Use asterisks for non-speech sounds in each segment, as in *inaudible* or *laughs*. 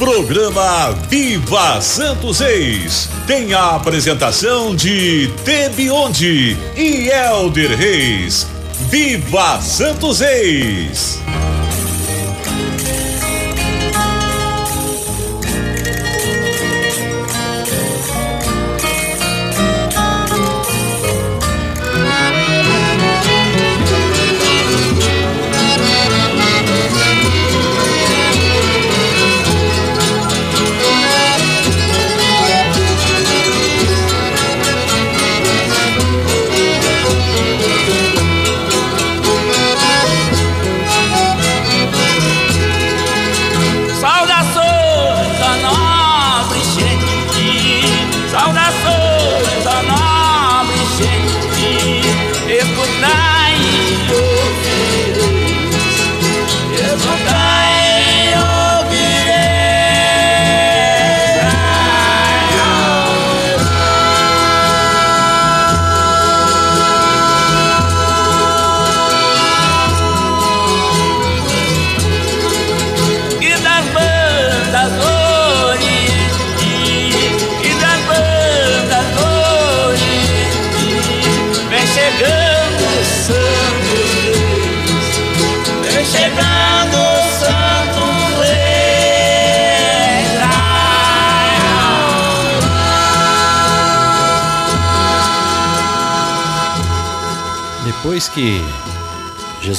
Programa Viva Santos Reis tem a apresentação de Tebionde e Elder Reis. Viva Santos Reis!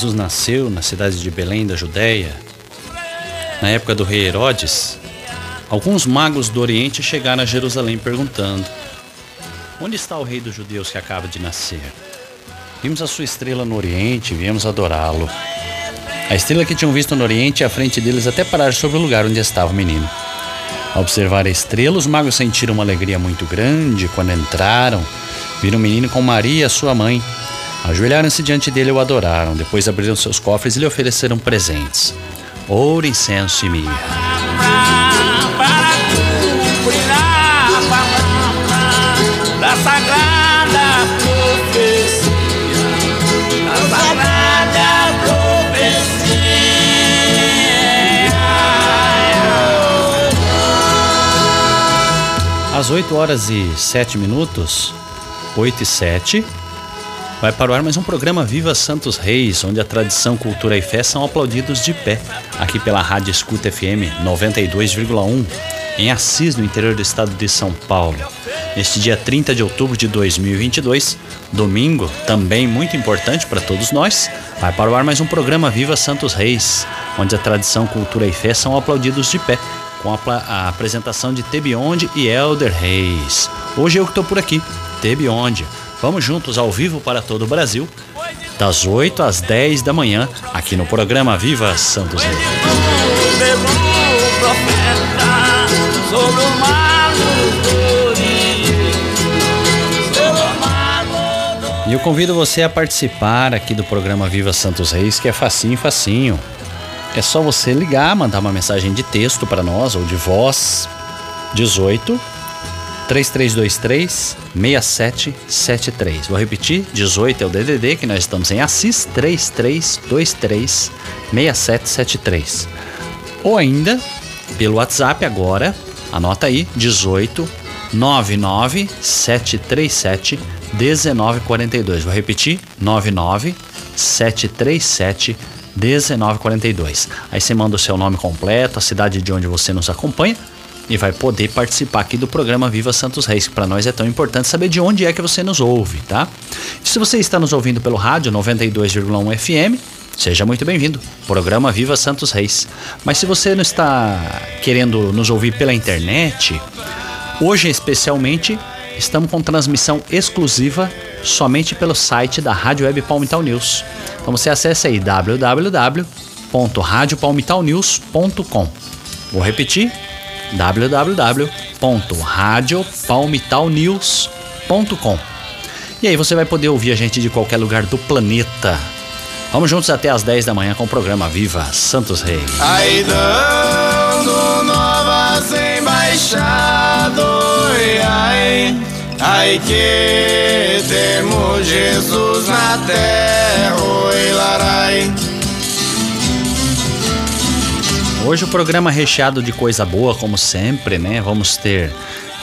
Jesus nasceu na cidade de Belém da Judéia, na época do rei Herodes, alguns magos do Oriente chegaram a Jerusalém perguntando: Onde está o rei dos judeus que acaba de nascer? Vimos a sua estrela no Oriente viemos adorá-lo. A estrela que tinham visto no Oriente, à frente deles, até parar sobre o lugar onde estava o menino. Ao observar a estrela, os magos sentiram uma alegria muito grande quando entraram. Viram o menino com Maria, sua mãe Ajoelharam-se diante dele e o adoraram. Depois abriram seus cofres e lhe ofereceram presentes: ouro, incenso e mirra. Às 8 horas e 7 minutos, 8 e 7, Vai para o ar mais um programa Viva Santos Reis, onde a tradição, cultura e fé são aplaudidos de pé, aqui pela Rádio Escuta FM 92,1, em Assis, no interior do estado de São Paulo. Neste dia 30 de outubro de 2022, domingo, também muito importante para todos nós, vai para o ar mais um programa Viva Santos Reis, onde a tradição, cultura e fé são aplaudidos de pé, com a, a apresentação de Tebionde e Elder Reis. Hoje eu que estou por aqui, Tebionde Vamos juntos ao vivo para todo o Brasil, das 8 às 10 da manhã, aqui no programa Viva Santos Reis. E eu convido você a participar aqui do programa Viva Santos Reis, que é facinho, facinho. É só você ligar, mandar uma mensagem de texto para nós ou de voz. 18 3323 6773. Vou repetir, 18 é o DDD que nós estamos em Assis 3323 6773. Ou ainda pelo WhatsApp agora, anota aí, 18 99 737 1942. Vou repetir, 99 737 1942. Aí você manda o seu nome completo, a cidade de onde você nos acompanha e vai poder participar aqui do programa Viva Santos Reis, que para nós é tão importante saber de onde é que você nos ouve, tá? E se você está nos ouvindo pelo rádio 92,1 FM, seja muito bem-vindo. Programa Viva Santos Reis. Mas se você não está querendo nos ouvir pela internet, hoje especialmente estamos com transmissão exclusiva somente pelo site da Rádio Web Palmital News. Então você acessa aí www.radiopalmitalnews.com. Vou repetir: www.radiopalmitalnews.com. E aí você vai poder ouvir a gente de qualquer lugar do planeta. Vamos juntos até às 10 da manhã com o programa Viva Santos Reis. Aí dando novas ai, ai que temos Jesus na terra, oi larai. Hoje o programa é recheado de coisa boa, como sempre, né? Vamos ter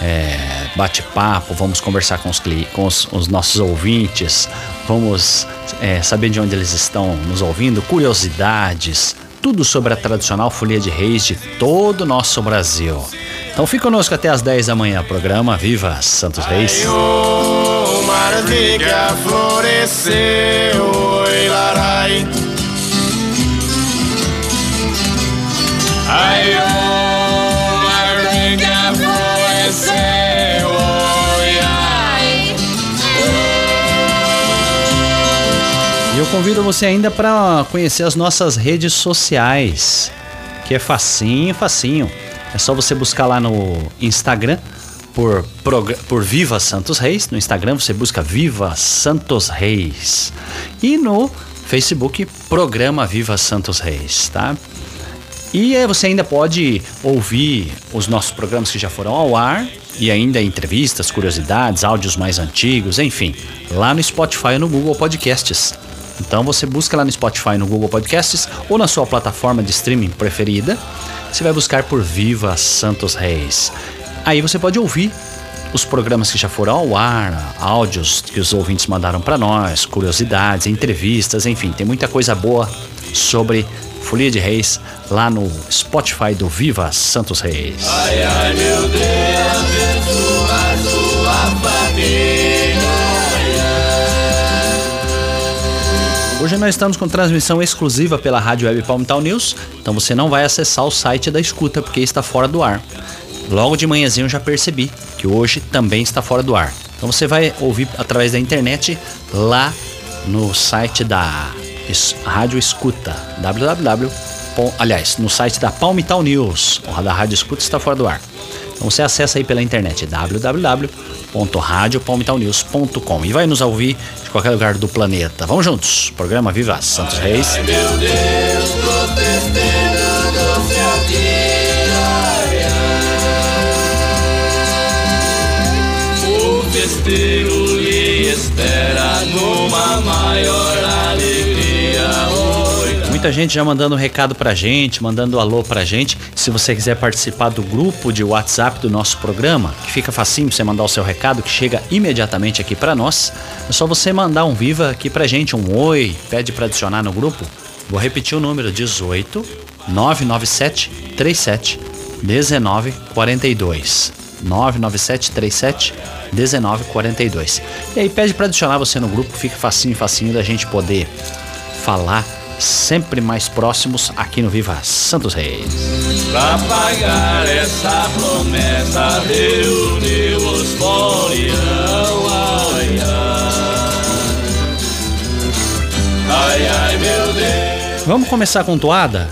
é, bate-papo, vamos conversar com os, com os, os nossos ouvintes, vamos é, saber de onde eles estão nos ouvindo, curiosidades, tudo sobre a tradicional folia de reis de todo o nosso Brasil. Então fique conosco até as 10 da manhã, programa Viva Santos Reis. Ai, o mar fica floresceu, oi larai. E eu convido você ainda para conhecer as nossas redes sociais, que é facinho, facinho. É só você buscar lá no Instagram por, por Viva Santos Reis. No Instagram você busca Viva Santos Reis. E no Facebook, Programa Viva Santos Reis, tá? E você ainda pode ouvir os nossos programas que já foram ao ar e ainda entrevistas, curiosidades, áudios mais antigos, enfim, lá no Spotify e no Google Podcasts. Então você busca lá no Spotify no Google Podcasts ou na sua plataforma de streaming preferida. Você vai buscar por Viva Santos Reis. Aí você pode ouvir os programas que já foram ao ar, áudios que os ouvintes mandaram para nós, curiosidades, entrevistas, enfim, tem muita coisa boa sobre Folia de Reis lá no Spotify do Viva Santos Reis. Ai, ai, meu Deus, abençoa sua família. Hoje nós estamos com transmissão exclusiva pela Rádio Web Palmital News, então você não vai acessar o site da escuta porque está fora do ar. Logo de manhãzinho eu já percebi que hoje também está fora do ar. Então você vai ouvir através da internet lá no site da Rádio Escuta, www. Aliás, no site da Palmital News, da Rádio Escuta está fora do ar. Então você acessa aí pela internet www.radiopalmitalnews.com e vai nos ouvir de qualquer lugar do planeta. Vamos juntos. Programa Viva Santos Reis. Ai, meu Deus, Muita gente já mandando um recado pra gente, mandando alô pra gente. Se você quiser participar do grupo de WhatsApp do nosso programa, que fica facinho você mandar o seu recado, que chega imediatamente aqui pra nós, é só você mandar um viva aqui pra gente, um oi, pede pra adicionar no grupo. Vou repetir o número: 18 997 37 19 42. 997 37 19 42. E aí pede pra adicionar você no grupo, fica facinho, facinho da gente poder falar sempre mais próximos aqui no Viva Santos Reis. Pra pagar essa promessa, reuniu os folião. Ai, ai. Ai, meu Deus. Vamos começar com toada?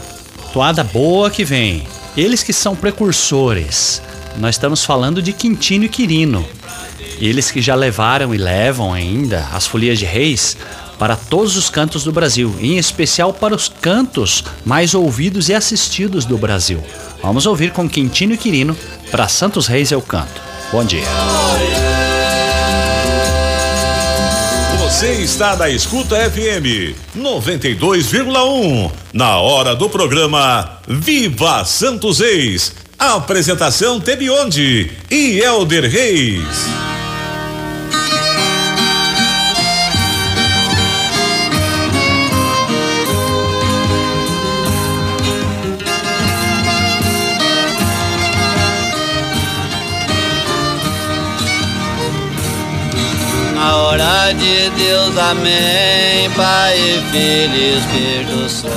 Toada boa que vem. Eles que são precursores. Nós estamos falando de Quintino e Quirino. Eles que já levaram e levam ainda as folias de reis para todos os cantos do Brasil, em especial para os cantos mais ouvidos e assistidos do Brasil. Vamos ouvir com Quintino e Quirino para Santos Reis eu canto. Bom dia. Você está na Escuta FM 92,1. Na hora do programa Viva Santos Reis. Apresentação Tebionde e Elder Reis. Hora de Deus, amém, Pai, Filho e Espírito Santo.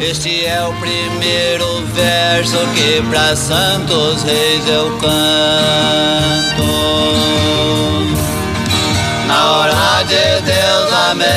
Este é o primeiro verso que para santos reis eu canto. Na hora de Deus, amém.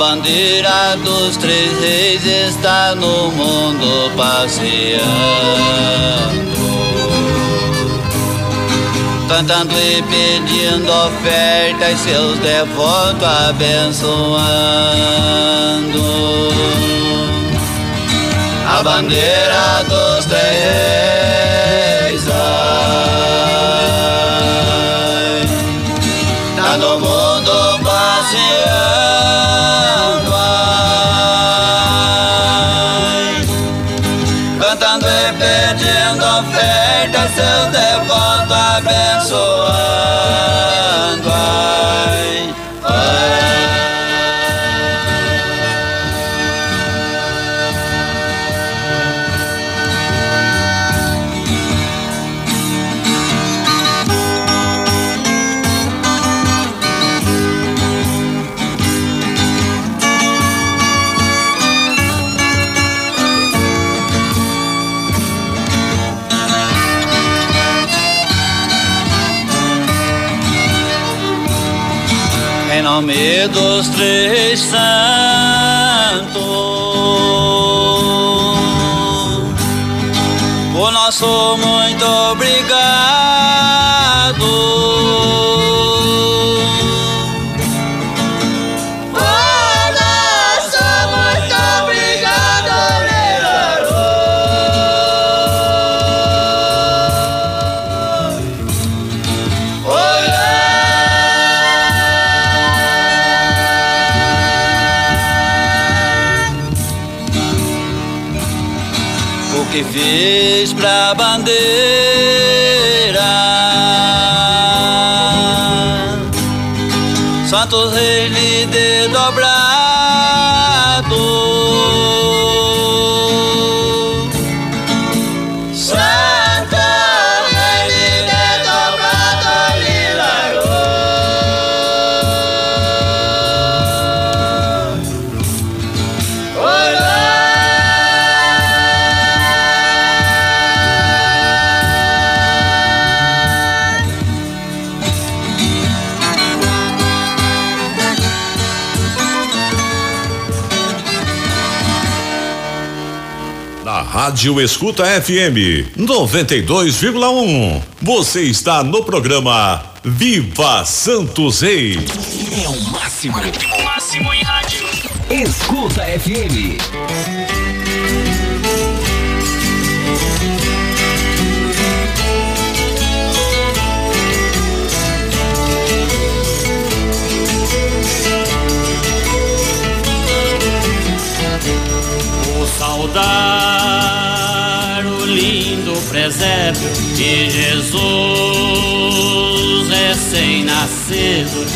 Bandeira dos três reis está no mundo passeando, cantando e pedindo ofertas, seus devotos abençoando. A bandeira dos três dos três santos, Rádio Escuta FM 92,1. Você está no programa Viva Santos Reis. É o máximo. O máximo em rádio. Escuta FM. De Jesus recém-nascido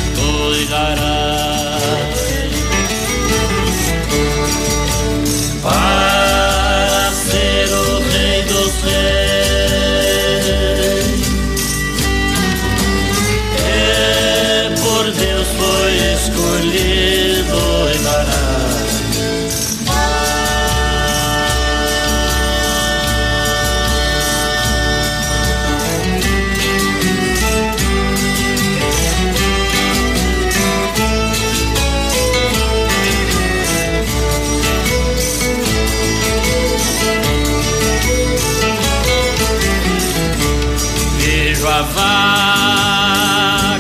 Vejo a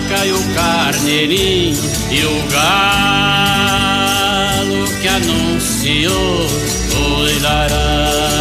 vaca e o carneirinho e o galo que anunciou o dará.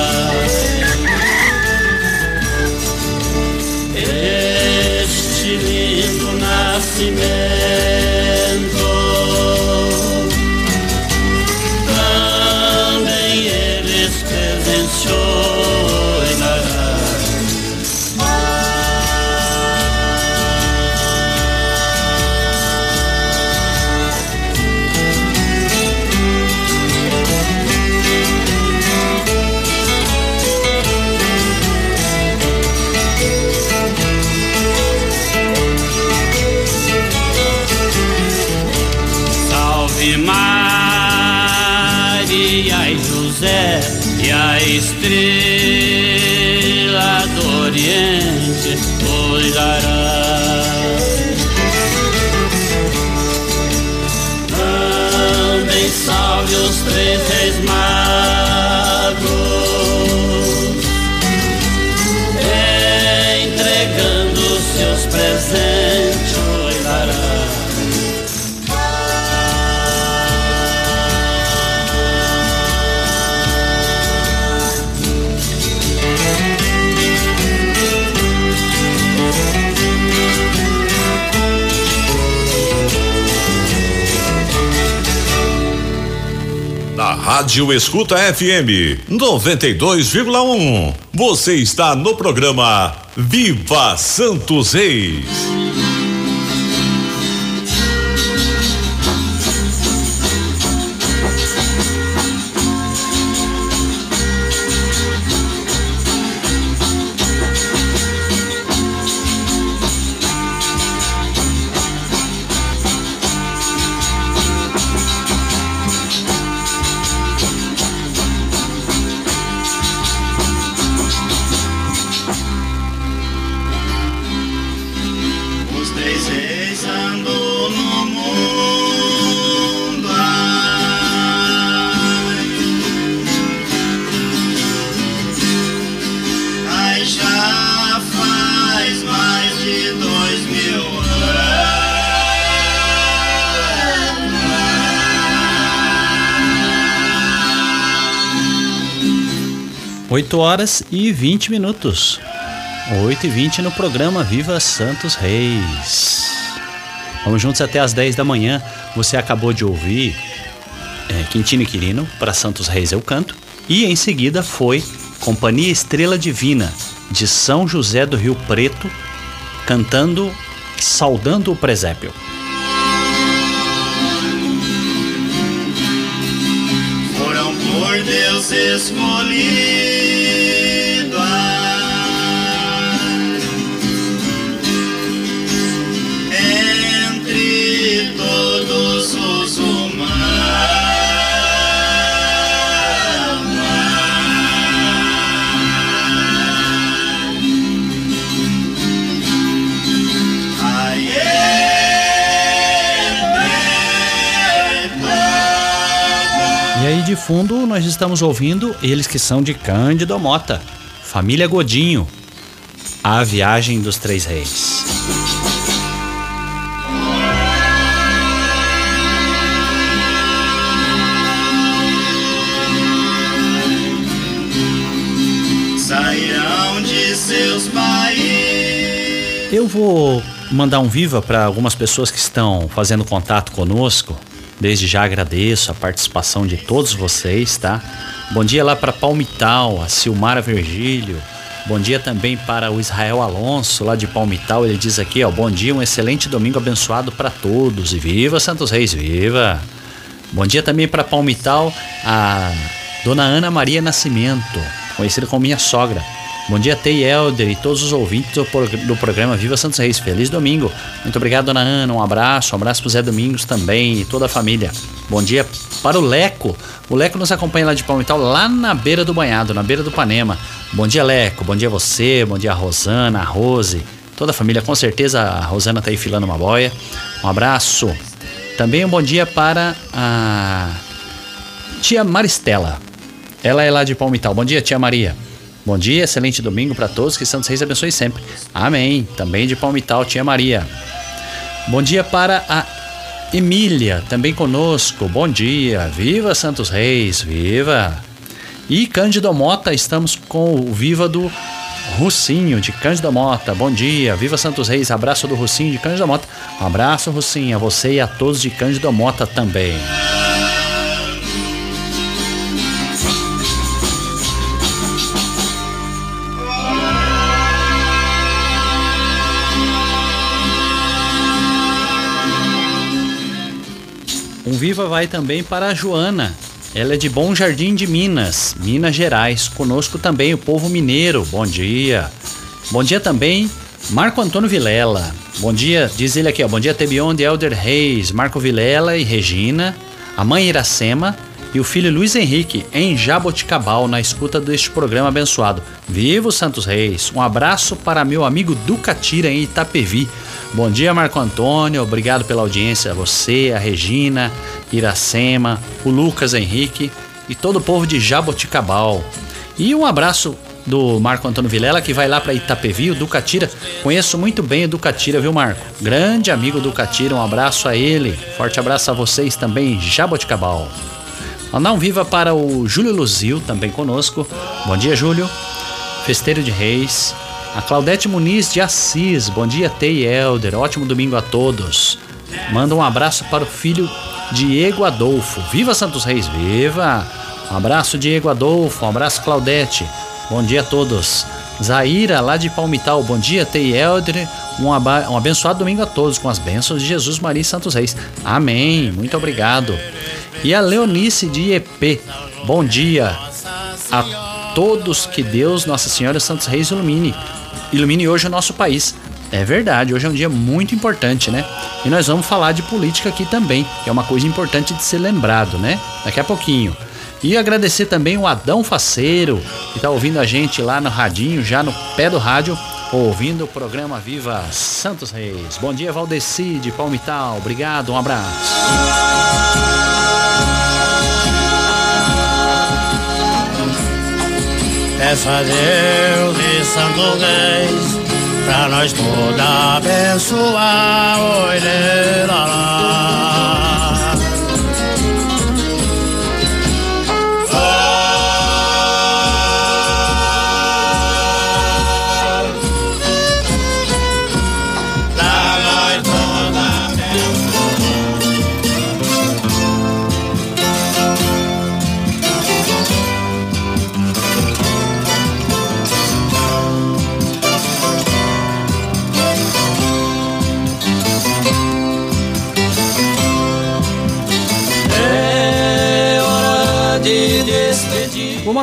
Rádio Escuta FM 92,1. Você está no programa Viva Santos Reis. Horas e 20 minutos. 8 e 20 no programa Viva Santos Reis. Vamos juntos até as 10 da manhã. Você acabou de ouvir é, Quintino e Quirino para Santos Reis Eu Canto. E em seguida foi Companhia Estrela Divina de São José do Rio Preto cantando Saudando o Presépio. Foram por Deus escolhidos de fundo, nós estamos ouvindo eles que são de Cândido Mota, Família Godinho, A Viagem dos Três Reis. Sairão de seus países. Eu vou mandar um viva para algumas pessoas que estão fazendo contato conosco Desde já agradeço a participação de todos vocês, tá? Bom dia lá para Palmital, a Silmara Virgílio. Bom dia também para o Israel Alonso, lá de Palmital. Ele diz aqui, ó, bom dia, um excelente domingo abençoado para todos. E viva Santos Reis, viva! Bom dia também para Palmital, a Dona Ana Maria Nascimento, conhecida como minha sogra. Bom dia, Tei Elder e todos os ouvintes do, programa Viva Santos Reis. Feliz domingo. Muito obrigado, dona Ana. Um abraço. Um abraço pro Zé Domingos também e toda a família. Bom dia para o Leco. O Leco nos acompanha lá de Palmital, lá na beira do banhado, na beira do Panema. Bom dia, Leco. Bom dia a você. Bom dia a Rosana, a Rose. Toda a família, com certeza a Rosana tá aí filando uma boia. Um abraço. Também um bom dia para a tia Maristela. Ela é lá de Palmital. Bom dia, tia Maria. Bom dia, excelente domingo para todos, que Santos Reis abençoe sempre. Amém. Também de Palmital, tia Maria. Bom dia para a Emília, também conosco. Bom dia. Viva Santos Reis, viva. E Cândido Mota, estamos com o Viva do Russinho, de Cândido Mota. Bom dia. Viva Santos Reis. Abraço do Russinho de Cândido Mota. Um abraço, Russinho, a você e a todos de Cândido Mota também. Um viva vai também para a Joana. Ela é de Bom Jardim de Minas, Minas Gerais. Conosco também o povo mineiro. Bom dia. Bom dia também Marco Antônio Vilela. Bom dia, diz ele aqui, ó. Bom dia, Tebion de Elder Reis, Marco Vilela e Regina, a mãe Iracema e o filho Luiz Henrique em Jaboticabal na escuta deste programa abençoado. Viva os Santos Reis! Um abraço para meu amigo Ducatira em Itapevi. Bom dia, Marco Antônio. Obrigado pela audiência. Você, a Regina, Iracema, o Lucas Henrique e todo o povo de Jaboticabal. E um abraço do Marco Antônio Vilela, que vai lá para Itapevi, o Ducatira. Conheço muito bem o Ducatira, viu, Marco? Grande amigo do Ducatira, um abraço a ele. Forte abraço a vocês também, Jaboticabal. Mandar um viva para o Júlio Luzil, também conosco. Bom dia, Júlio. Festeiro de Reis. A Claudete Muniz de Assis. Bom dia, Tei Elder. Ótimo domingo a todos. Manda um abraço para o filho Diego Adolfo. Viva Santos Reis, viva! Um abraço, Diego Adolfo. Um abraço, Claudete. Bom dia a todos. Zaira, lá de Palmital. Bom dia, Tei Elder. Um, um abençoado domingo a todos com as bênçãos de Jesus Maria e Santos Reis. Amém. Muito obrigado. E a Leonice de EP. Bom dia a todos. Que Deus, Nossa Senhora Santos Reis ilumine. Ilumine hoje o nosso país. É verdade, hoje é um dia muito importante, né? E nós vamos falar de política aqui também, que é uma coisa importante de ser lembrado, né? Daqui a pouquinho. E agradecer também o Adão Faceiro, que está ouvindo a gente lá no radinho, já no pé do rádio, ouvindo o programa Viva Santos Reis. Bom dia, Valdeci de Palmital. Obrigado, um abraço. Peço a Deus e Santo Reis pra nós toda abençoar. Oi, lá, lá.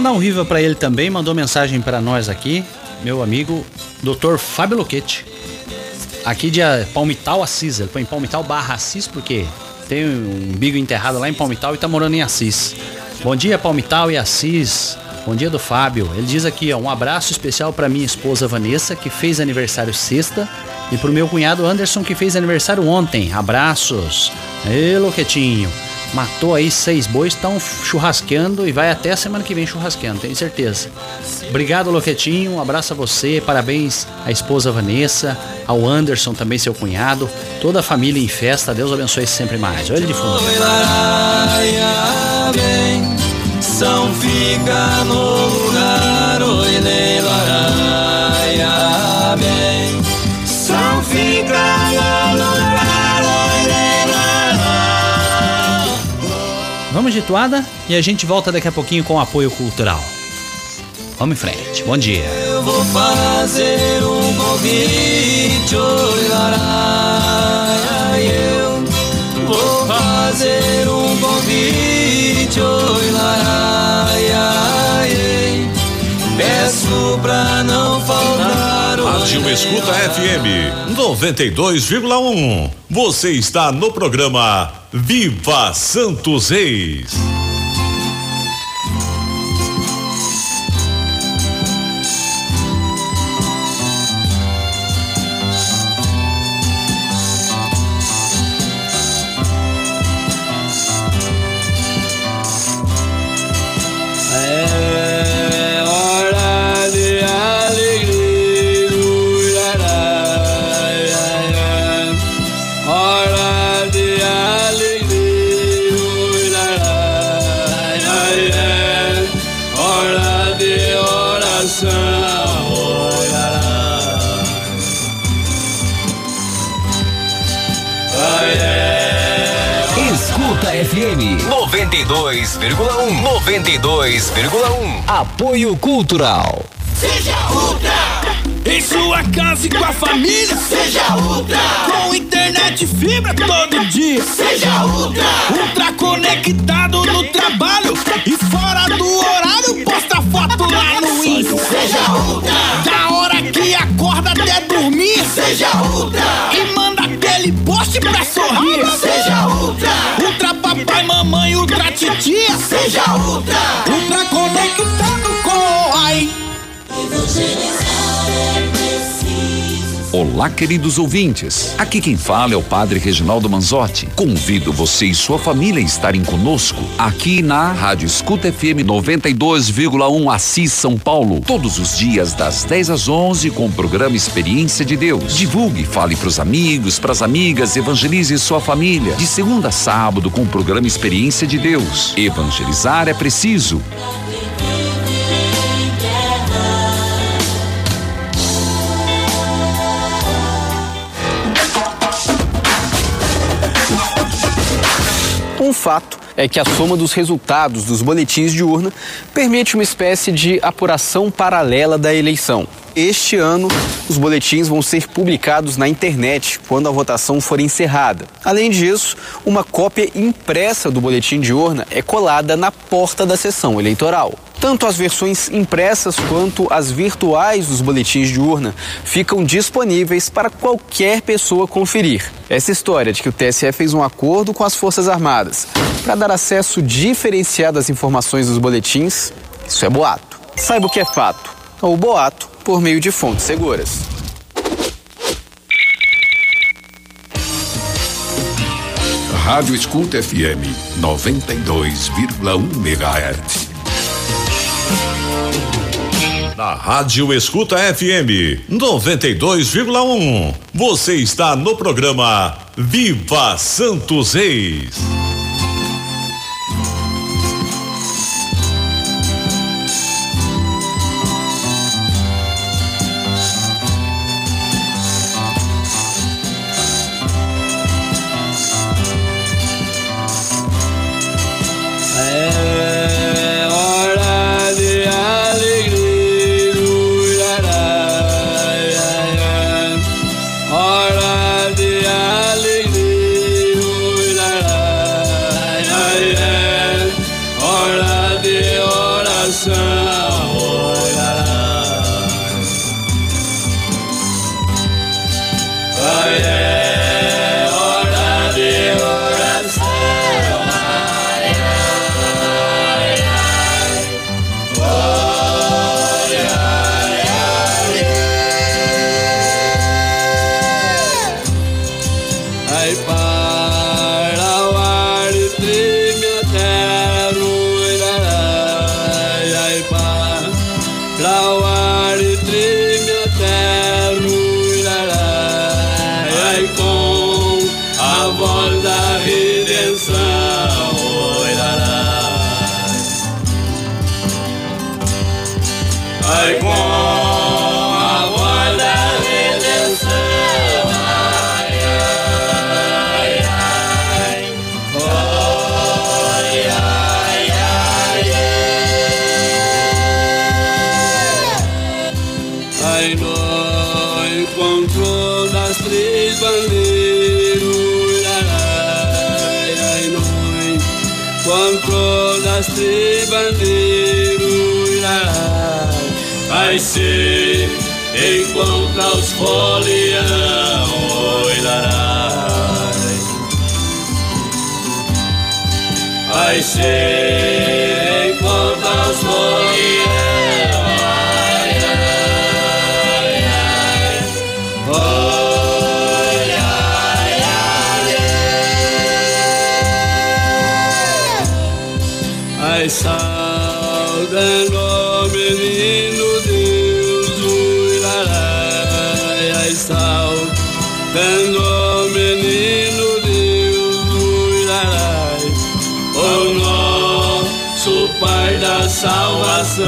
Mandar um viva para ele também, mandou mensagem para nós aqui, meu amigo Dr. Fábio Loquete. Aqui de Palmital Assis, ele põe Palmital barra Assis porque tem um bigo enterrado lá em Palmital e tá morando em Assis. Bom dia Palmital e Assis. Bom dia do Fábio. Ele diz aqui, ó, um abraço especial para minha esposa Vanessa, que fez aniversário sexta, e pro meu cunhado Anderson, que fez aniversário ontem. Abraços. Ê, Loquetinho matou aí seis bois, estão churrasqueando e vai até a semana que vem churrasqueando, tenho certeza. Obrigado, Loquetinho, um abraço a você, parabéns à esposa Vanessa, ao Anderson também, seu cunhado, toda a família em festa, Deus abençoe sempre mais. Olha de fundo. São Vamos de toada e a gente volta daqui a pouquinho com apoio cultural. Vamos em frente. Bom dia. Eu vou fazer um convite, eu vou fazer um convite, peço pra não faltar. Rádio Escuta FM 92,1. Você está no programa Viva Santos Reis. 92,1 92,1 Apoio Cultural. Seja Ultra! Em sua casa e com a família. Seja Ultra! Com internet fibra todo dia. Seja Ultra! Ultra conectado no trabalho e fora do horário posta foto lá no Insta. Seja Ultra! Da hora que acorda até dormir. Seja Ultra! E manda aquele post pra sorrir. Seja Ultra! Papai, mamãe, ultra titia. Seja Ultra! Ultra conectado com o AI. Evangelizar é preciso Olá, queridos ouvintes. Aqui quem fala é o Padre Reginaldo Manzotti. Convido você e sua família a estarem conosco aqui na Rádio Escuta FM 92,1 Assis São Paulo, todos os dias das 10 às 11 com o programa Experiência de Deus. Divulgue, fale para os amigos, para as amigas, evangelize sua família. De segunda a sábado com o programa Experiência de Deus. Evangelizar é preciso. Um fato é que a soma dos resultados dos boletins de urna permite uma espécie de apuração paralela da eleição. Este ano, os boletins vão ser publicados na internet quando a votação for encerrada. Além disso, uma cópia impressa do boletim de urna é colada na porta da sessão eleitoral. Tanto as versões impressas quanto as virtuais dos boletins de urna ficam disponíveis para qualquer pessoa conferir. Essa história de que o TSE fez um acordo com as Forças Armadas para dar acesso diferenciado às informações dos boletins, isso é boato. Saiba o que é fato, ou boato, por meio de fontes seguras. Rádio Escuta FM 92,1 MHz. Na Rádio Escuta FM 92,1. Você está no programa Viva Santos Reis. Saudando menino Deus, uilarai, o nosso Pai da salvação,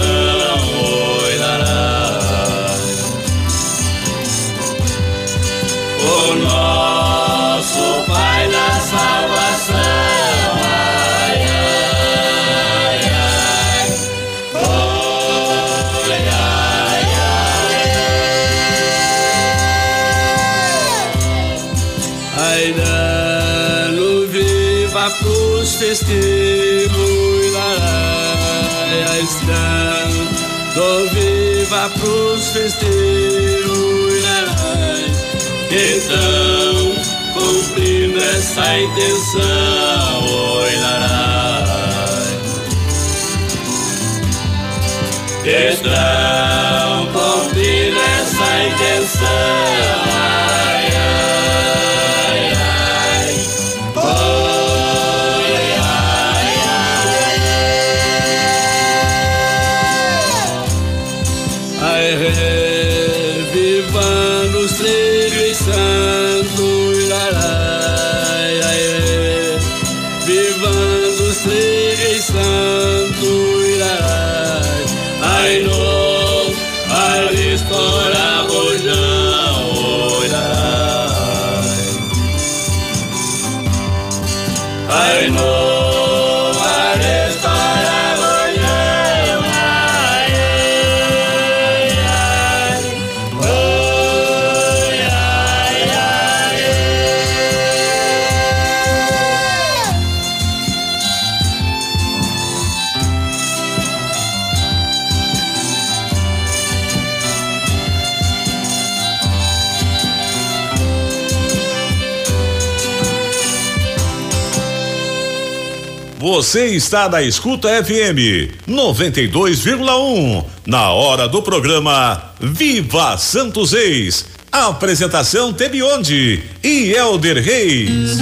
essa intenção, oi, larai. Estão Você está na Escuta FM 92,1. Na hora do programa Viva Santos Ex. Apresentação Tebionde e Elder Reis.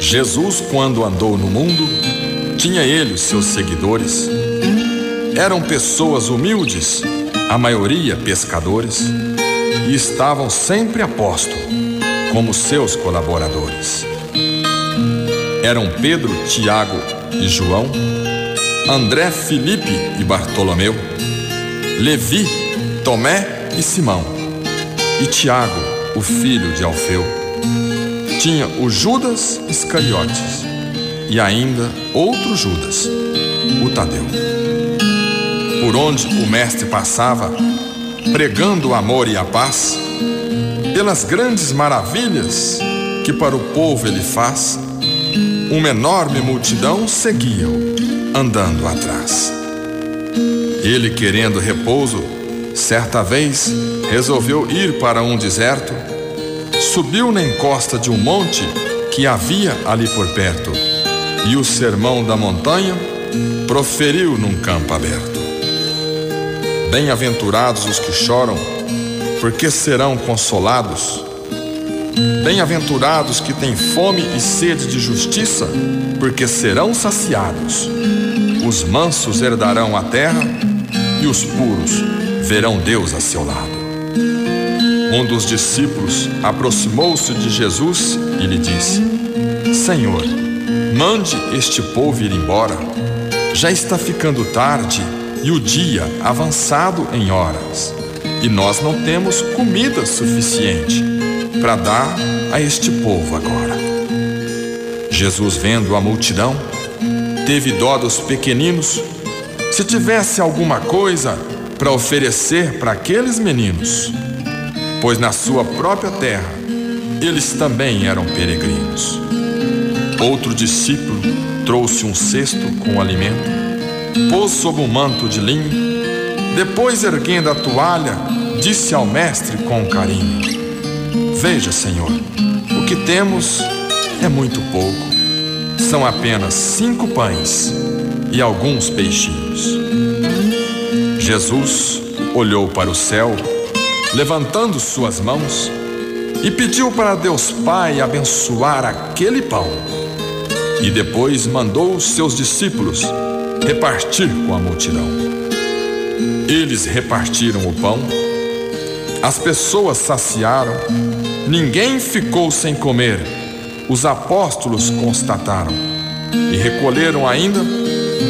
Jesus, quando andou no mundo, tinha ele os seus seguidores. Eram pessoas humildes, a maioria pescadores, e estavam sempre a posto, como seus colaboradores. Eram Pedro, Tiago e João, André, Felipe e Bartolomeu, Levi, Tomé e Simão, e Tiago, o filho de Alfeu. Tinha o Judas Iscariotes e ainda outro Judas, o Tadeu. Por onde o Mestre passava, pregando o amor e a paz, pelas grandes maravilhas que para o povo ele faz, uma enorme multidão seguia-o, andando atrás. Ele, querendo repouso, certa vez resolveu ir para um deserto, subiu na encosta de um monte que havia ali por perto e o sermão da montanha proferiu num campo aberto. Bem-aventurados os que choram, porque serão consolados. Bem-aventurados que têm fome e sede de justiça, porque serão saciados. Os mansos herdarão a terra e os puros verão Deus a seu lado. Um dos discípulos aproximou-se de Jesus e lhe disse: Senhor, Mande este povo ir embora. Já está ficando tarde e o dia avançado em horas. E nós não temos comida suficiente para dar a este povo agora. Jesus, vendo a multidão, teve dó dos pequeninos. Se tivesse alguma coisa para oferecer para aqueles meninos, pois na sua própria terra eles também eram peregrinos. Outro discípulo trouxe um cesto com alimento, pôs sob um manto de linho, depois, erguendo a toalha, disse ao mestre com carinho: Veja, Senhor, o que temos é muito pouco. São apenas cinco pães e alguns peixinhos. Jesus olhou para o céu, levantando suas mãos, e pediu para Deus Pai abençoar aquele pão e depois mandou os seus discípulos repartir com a multidão. Eles repartiram o pão, as pessoas saciaram, ninguém ficou sem comer, os apóstolos constataram e recolheram ainda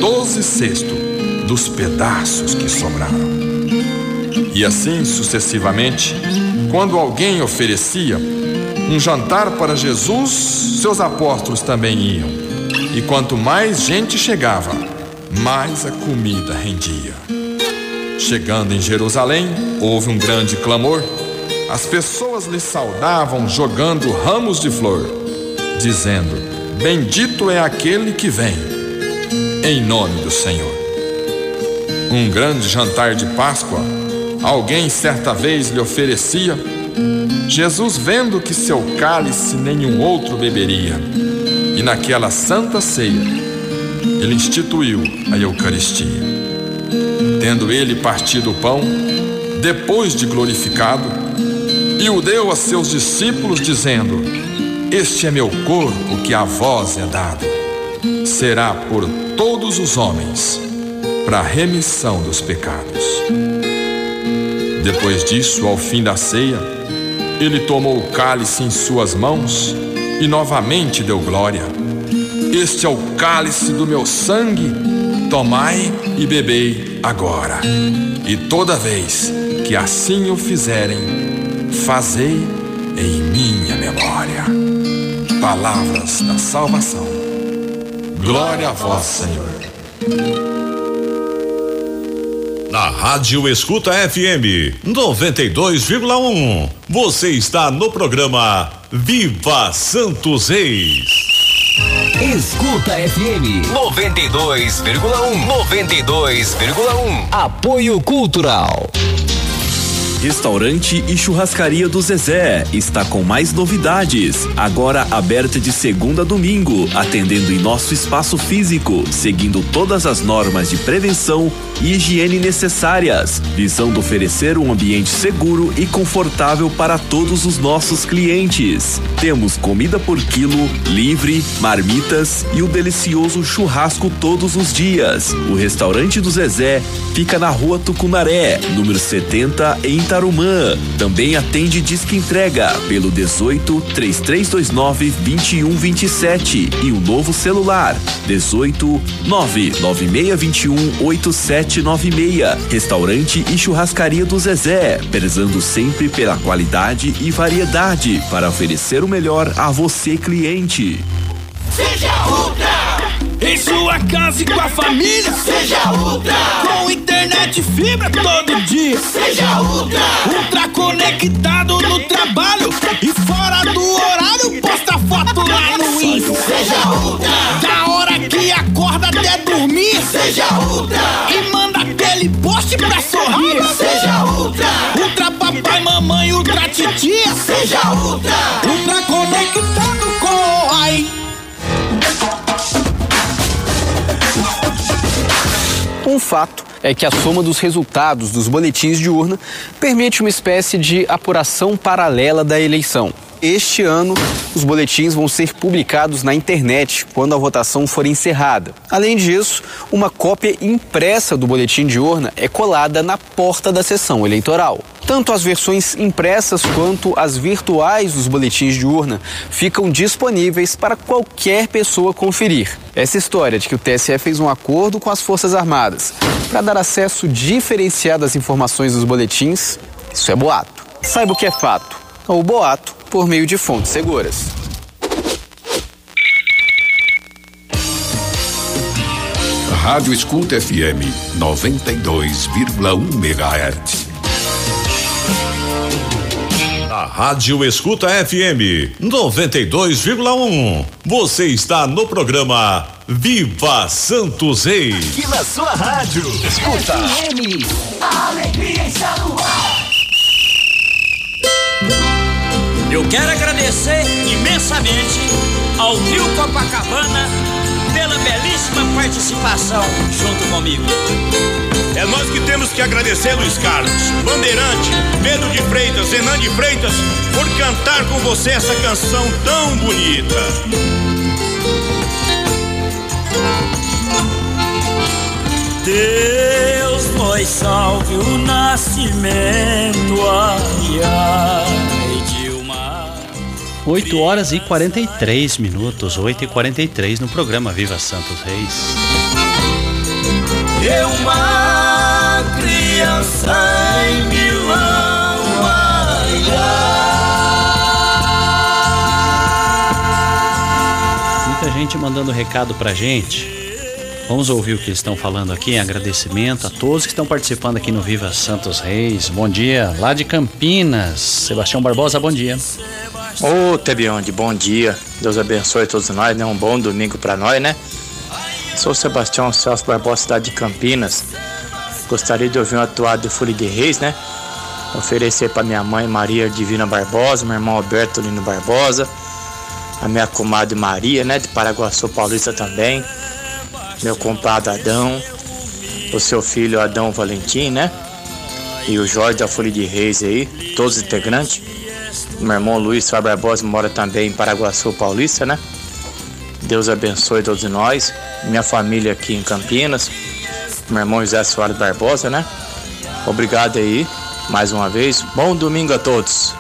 doze cestos dos pedaços que sobraram. E assim sucessivamente, quando alguém oferecia um jantar para Jesus, seus apóstolos também iam. E quanto mais gente chegava, mais a comida rendia. Chegando em Jerusalém, houve um grande clamor. As pessoas lhe saudavam jogando ramos de flor, dizendo: Bendito é aquele que vem, em nome do Senhor. Um grande jantar de Páscoa, alguém certa vez lhe oferecia Jesus, vendo que seu cálice nenhum outro beberia, e naquela santa ceia, ele instituiu a Eucaristia. Tendo ele partido o pão, depois de glorificado, e o deu a seus discípulos, dizendo: Este é meu corpo que a vós é dado. Será por todos os homens, para a remissão dos pecados. Depois disso, ao fim da ceia, ele tomou o cálice em suas mãos e novamente deu glória. Este é o cálice do meu sangue, tomai e bebei agora. E toda vez que assim o fizerem, fazei em minha memória. Palavras da salvação. Glória a vós, Senhor. Na Rádio Escuta FM 92,1. Você está no programa Viva Santos Reis. Escuta FM 92,1. 92,1. Apoio Cultural. Restaurante e Churrascaria do Zezé está com mais novidades. Agora aberta de segunda a domingo, atendendo em nosso espaço físico, seguindo todas as normas de prevenção e higiene necessárias, visando oferecer um ambiente seguro e confortável para todos os nossos clientes. Temos comida por quilo, livre, marmitas e o delicioso churrasco todos os dias. O restaurante do Zezé fica na rua Tucunaré, número 70, em Tarumã. Também atende disque entrega pelo 18 3329 2127 e o um novo celular 18 99621 8796. Restaurante e churrascaria do Zezé, prezando sempre pela qualidade e variedade para oferecer o melhor a você cliente. Seja Ultra! Em sua casa e com a família, seja Ultra! Com internet fibra todo dia, seja Ultra! Ultra conectado no trabalho e fora do horário, posta foto lá no Insta, seja Ultra! Da hora que acorda até dormir, seja Ultra! E manda aquele post pra sorrir, seja Ultra! Ultra papai, mamãe, Ultra titia, seja Ultra! Ultra conectado Um fato é que a soma dos resultados dos boletins de urna permite uma espécie de apuração paralela da eleição. Este ano, os boletins vão ser publicados na internet quando a votação for encerrada. Além disso, uma cópia impressa do boletim de urna é colada na porta da sessão eleitoral. Tanto as versões impressas quanto as virtuais dos boletins de urna ficam disponíveis para qualquer pessoa conferir. Essa história de que o TSE fez um acordo com as Forças Armadas para dar acesso diferenciado às informações dos boletins, isso é boato. Saiba o que é fato, ou boato, por meio de fontes seguras. Rádio Escuta FM 92,1 MHz. A Rádio Escuta FM 92,1. Você está no programa Viva Santos Reis. Aqui na sua rádio. Escuta. FM. Alegria está no ar. Eu quero agradecer imensamente ao Trio Copacabana pela belíssima participação junto comigo. É nós que temos que agradecer, Luiz Carlos, Bandeirante, Pedro de Freitas, Renan de Freitas, por cantar com você essa canção tão bonita. Deus nos salve o nascimento, ai, ai. 8 horas e 43 minutos, 8 e 43 no programa Viva Santos Reis. É uma criança em Milão, ai. Muita gente mandando recado pra gente. Vamos ouvir o que eles estão falando aqui em agradecimento a todos que estão participando aqui no Viva Santos Reis. Bom dia, lá de Campinas. Sebastião Barbosa, bom dia. Ô, oh, Tebionde, bom dia. Deus abençoe todos nós, né? Um bom domingo para nós, né? Sou Sebastião Celso Barbosa, cidade de Campinas. Gostaria de ouvir uma atuada de Folha de Reis, né? Oferecer para minha mãe Maria Divina Barbosa, meu irmão Alberto Lino Barbosa, a minha comadre Maria, né? De Paraguaçu Paulista também, meu compadre Adão, o seu filho Adão Valentim, né? E o Jorge da Folha de Reis aí, todos integrantes. Meu irmão Luiz Fábio Barbosa mora também em Paraguaçu Paulista, né? Deus abençoe todos nós, minha família aqui em Campinas, meu irmão José Soares Barbosa, né? Obrigado aí, mais uma vez. Bom domingo a todos.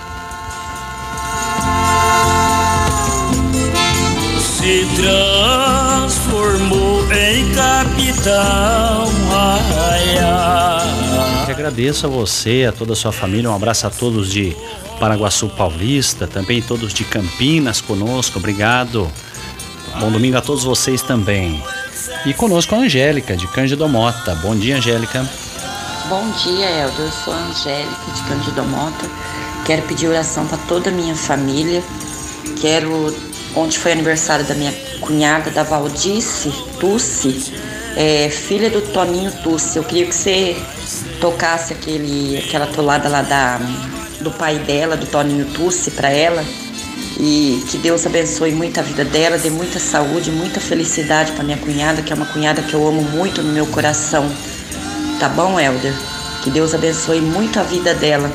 Se transformou em capitão. Ai, ai. Eu agradeço a você, a toda a sua família. Um abraço a todos de Paraguaçu Paulista, também todos de Campinas conosco. Obrigado. Bom domingo a todos vocês também. E conosco a Angélica, de Cândido Mota. Bom dia, Angélica. Bom dia, Eldo. Eu sou a Angélica, de Cândido Mota. Quero pedir oração para toda a minha família. Quero. Ontem foi aniversário da minha cunhada da Valdice Tussi, é, filha do Toninho Tussi. Eu queria que você tocasse aquele, aquela tolada lá da, do pai dela, do Toninho Tussi, para ela. E que Deus abençoe muito a vida dela, dê muita saúde, muita felicidade para minha cunhada, que é uma cunhada que eu amo muito no meu coração. Tá bom, Elder? Que Deus abençoe muito a vida dela.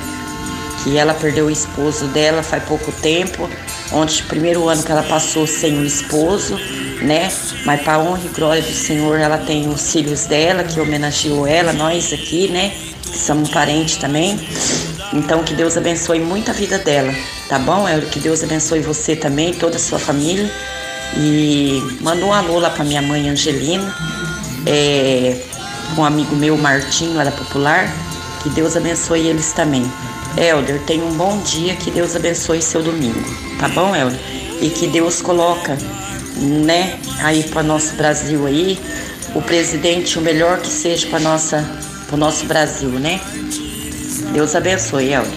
Que ela perdeu o esposo dela faz pouco tempo. Ontem, primeiro ano que ela passou sem o esposo, né? Mas para honra e glória do Senhor, ela tem os filhos dela, que homenageou ela, nós aqui, né? Que somos parentes também. Então, que Deus abençoe muito a vida dela, tá bom? Que Deus abençoe você também, toda a sua família. E manda um alô lá para minha mãe Angelina, é, um amigo meu, Martinho, ela é popular. Que Deus abençoe eles também. Elder, tenha um bom dia, que Deus abençoe seu domingo, tá bom, Elder? E que Deus coloca, né, aí para nosso Brasil aí, o presidente o melhor que seja para nossa, para o nosso Brasil, né? Deus abençoe, Elder.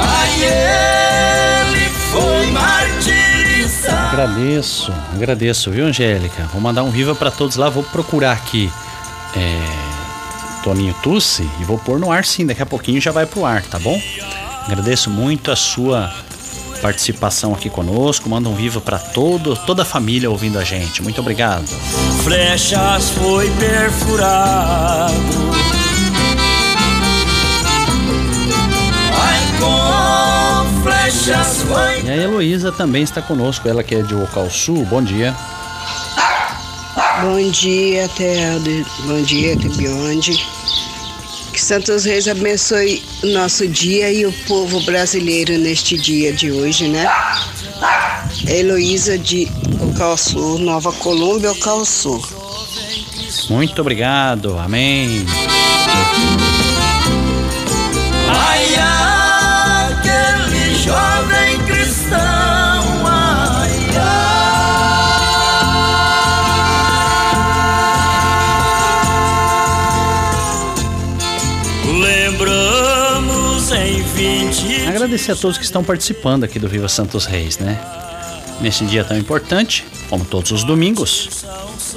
Ai, ele foi martirizado. Agradeço, agradeço, viu, Angélica? Vou mandar um viva para todos lá, vou procurar aqui é, Toninho Tussi e vou pôr no ar sim, daqui a pouquinho já vai pro ar, tá bom? Agradeço muito a sua participação aqui conosco, manda um viva para todo, toda a família ouvindo a gente. Muito obrigado. Flechas foi perfurado. Ai, com flechas foi. E a Heloísa também está conosco, ela que é de Ocal Sul. Bom dia. Bom dia, Tealdo. Bom dia, Tebionde. Santos Reis abençoe o nosso dia e o povo brasileiro neste dia de hoje, né? Heloísa de Ocalçu, Nova Colômbia, Ocalçu. Muito obrigado, amém. Agradecer a todos que estão participando aqui do Viva Santos Reis, né? Nesse dia tão importante, como todos os domingos,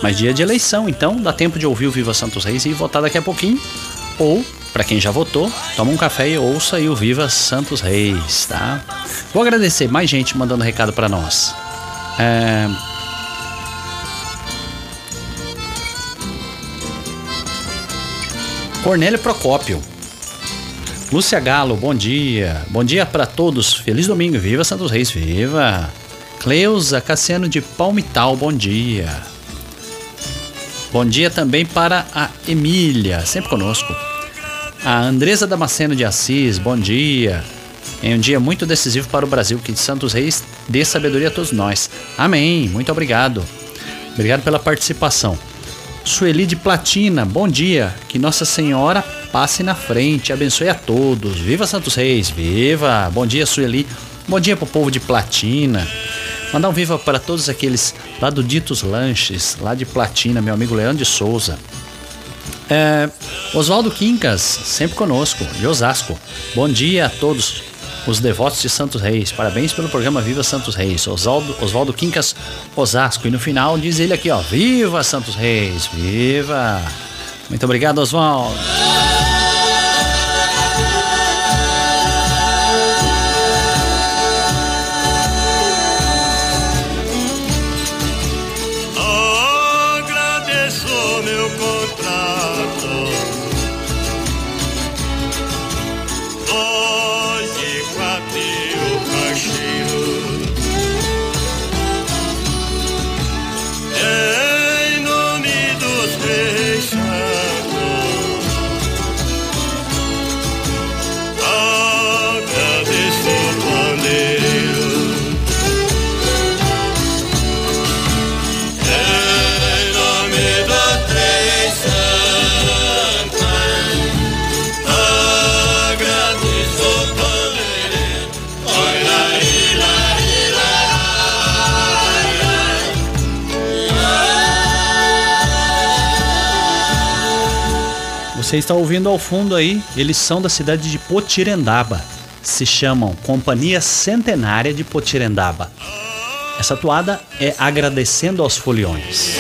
mas dia de eleição, então dá tempo de ouvir o Viva Santos Reis e votar daqui a pouquinho. Ou, para quem já votou, toma um café e ouça aí o Viva Santos Reis, tá? Vou agradecer mais gente mandando recado para nós. É... Cornélio Procópio. Lúcia Galo, bom dia. Bom dia para todos. Feliz domingo. Viva Santos Reis, viva. Cleusa Cassiano de Palmital, bom dia. Bom dia também para a Emília, sempre conosco. A Andresa Damasceno de Assis, bom dia. Em um dia muito decisivo para o Brasil, que de Santos Reis dê sabedoria a todos nós. Amém. Muito obrigado. Obrigado pela participação. Sueli de Platina, bom dia. Que Nossa Senhora passe na frente, abençoe a todos. Viva Santos Reis, viva! Bom dia, Sueli. Bom dia pro povo de Platina. Mandar um viva para todos aqueles lá do Ditos Lanches, lá de Platina, meu amigo Leandro de Souza. É, Oswaldo Quincas, sempre conosco, de Osasco. Bom dia a todos os devotos de Santos Reis. Parabéns pelo programa Viva Santos Reis. Oswaldo, Oswaldo Quincas, Osasco. E no final diz ele aqui, ó, Viva Santos Reis, viva! Muito obrigado, Oswaldo. Você está ouvindo ao fundo aí, eles são da cidade de Potirendaba. se chamam Companhia Centenária de Potirendaba. Essa toada é agradecendo aos foliões.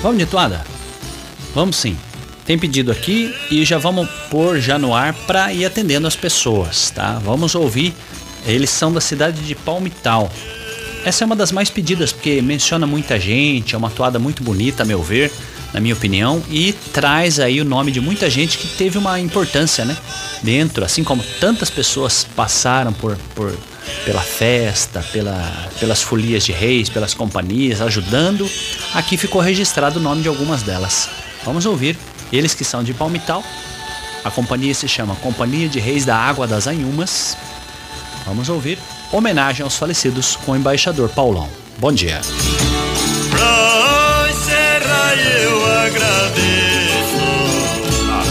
Vamos de toada? Vamos sim. Tem pedido aqui e já vamos pôr já no ar para ir atendendo as pessoas, tá? Vamos ouvir. Eles são da cidade de Palmital. Essa é uma das mais pedidas porque menciona muita gente, é uma toada muito bonita, a meu ver, na minha opinião, e traz aí o nome de muita gente que teve uma importância, né? Dentro, assim como tantas pessoas passaram por, por pela festa, pela, pelas folias de reis, pelas companhias, ajudando. Aqui ficou registrado o nome de algumas delas. Vamos ouvir eles que são de Palmital. A companhia se chama Companhia de Reis da Água das Anhumas. Vamos ouvir homenagem aos falecidos com o embaixador Paulão. Bom dia. Pra encerrar eu agradeço.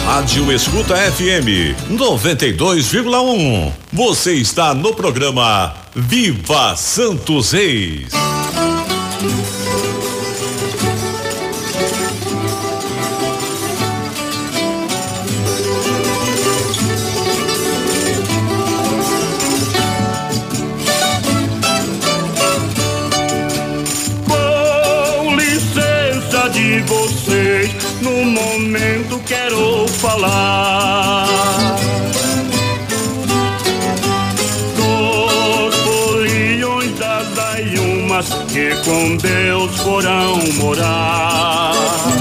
Rádio Escuta FM 92,1. Você está no programa Viva Santos Reis. Quero falar. Dos foliões das aiumas que com Deus foram morar.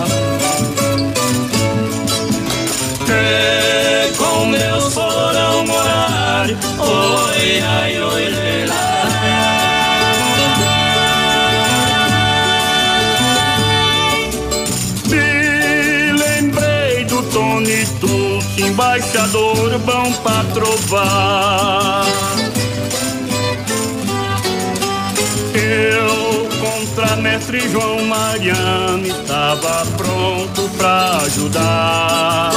Bom pra trovar. Eu contra mestre João Mariano estava pronto pra ajudar.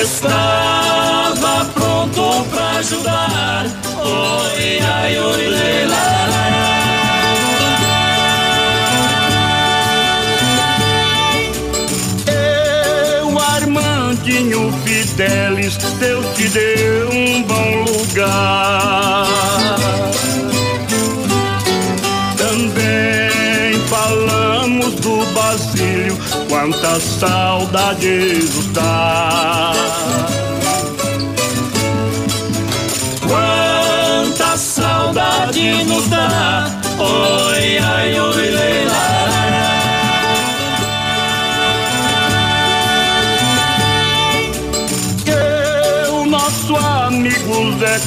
Estava pronto pra ajudar. Oi, ai, oi, lê. Fidelis, Deus te deu um bom lugar. Também falamos do Basílio, quanta saudade nos dá. Quanta saudade nos dá.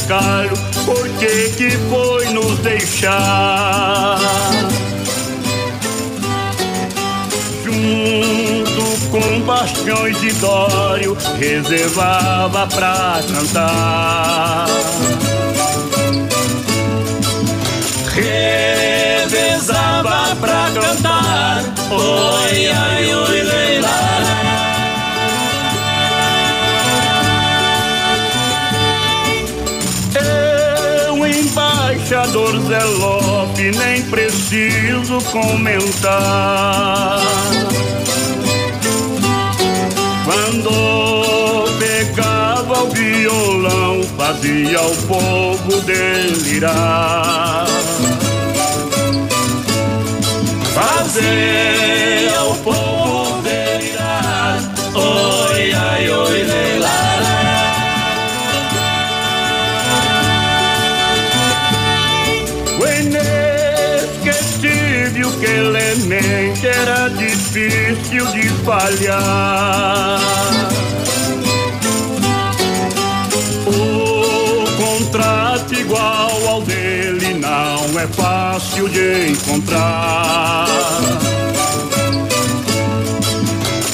Carlos, por que que foi nos deixar? Junto com Bastiões de Dório, reservava pra cantar. Revezava pra cantar, oi, ai, comentar. Quando pegava o violão, fazia o povo delirar. Fazia o povo delirar. Oi, ai, oi, difícil de falhar. O contrato igual ao dele não é fácil de encontrar.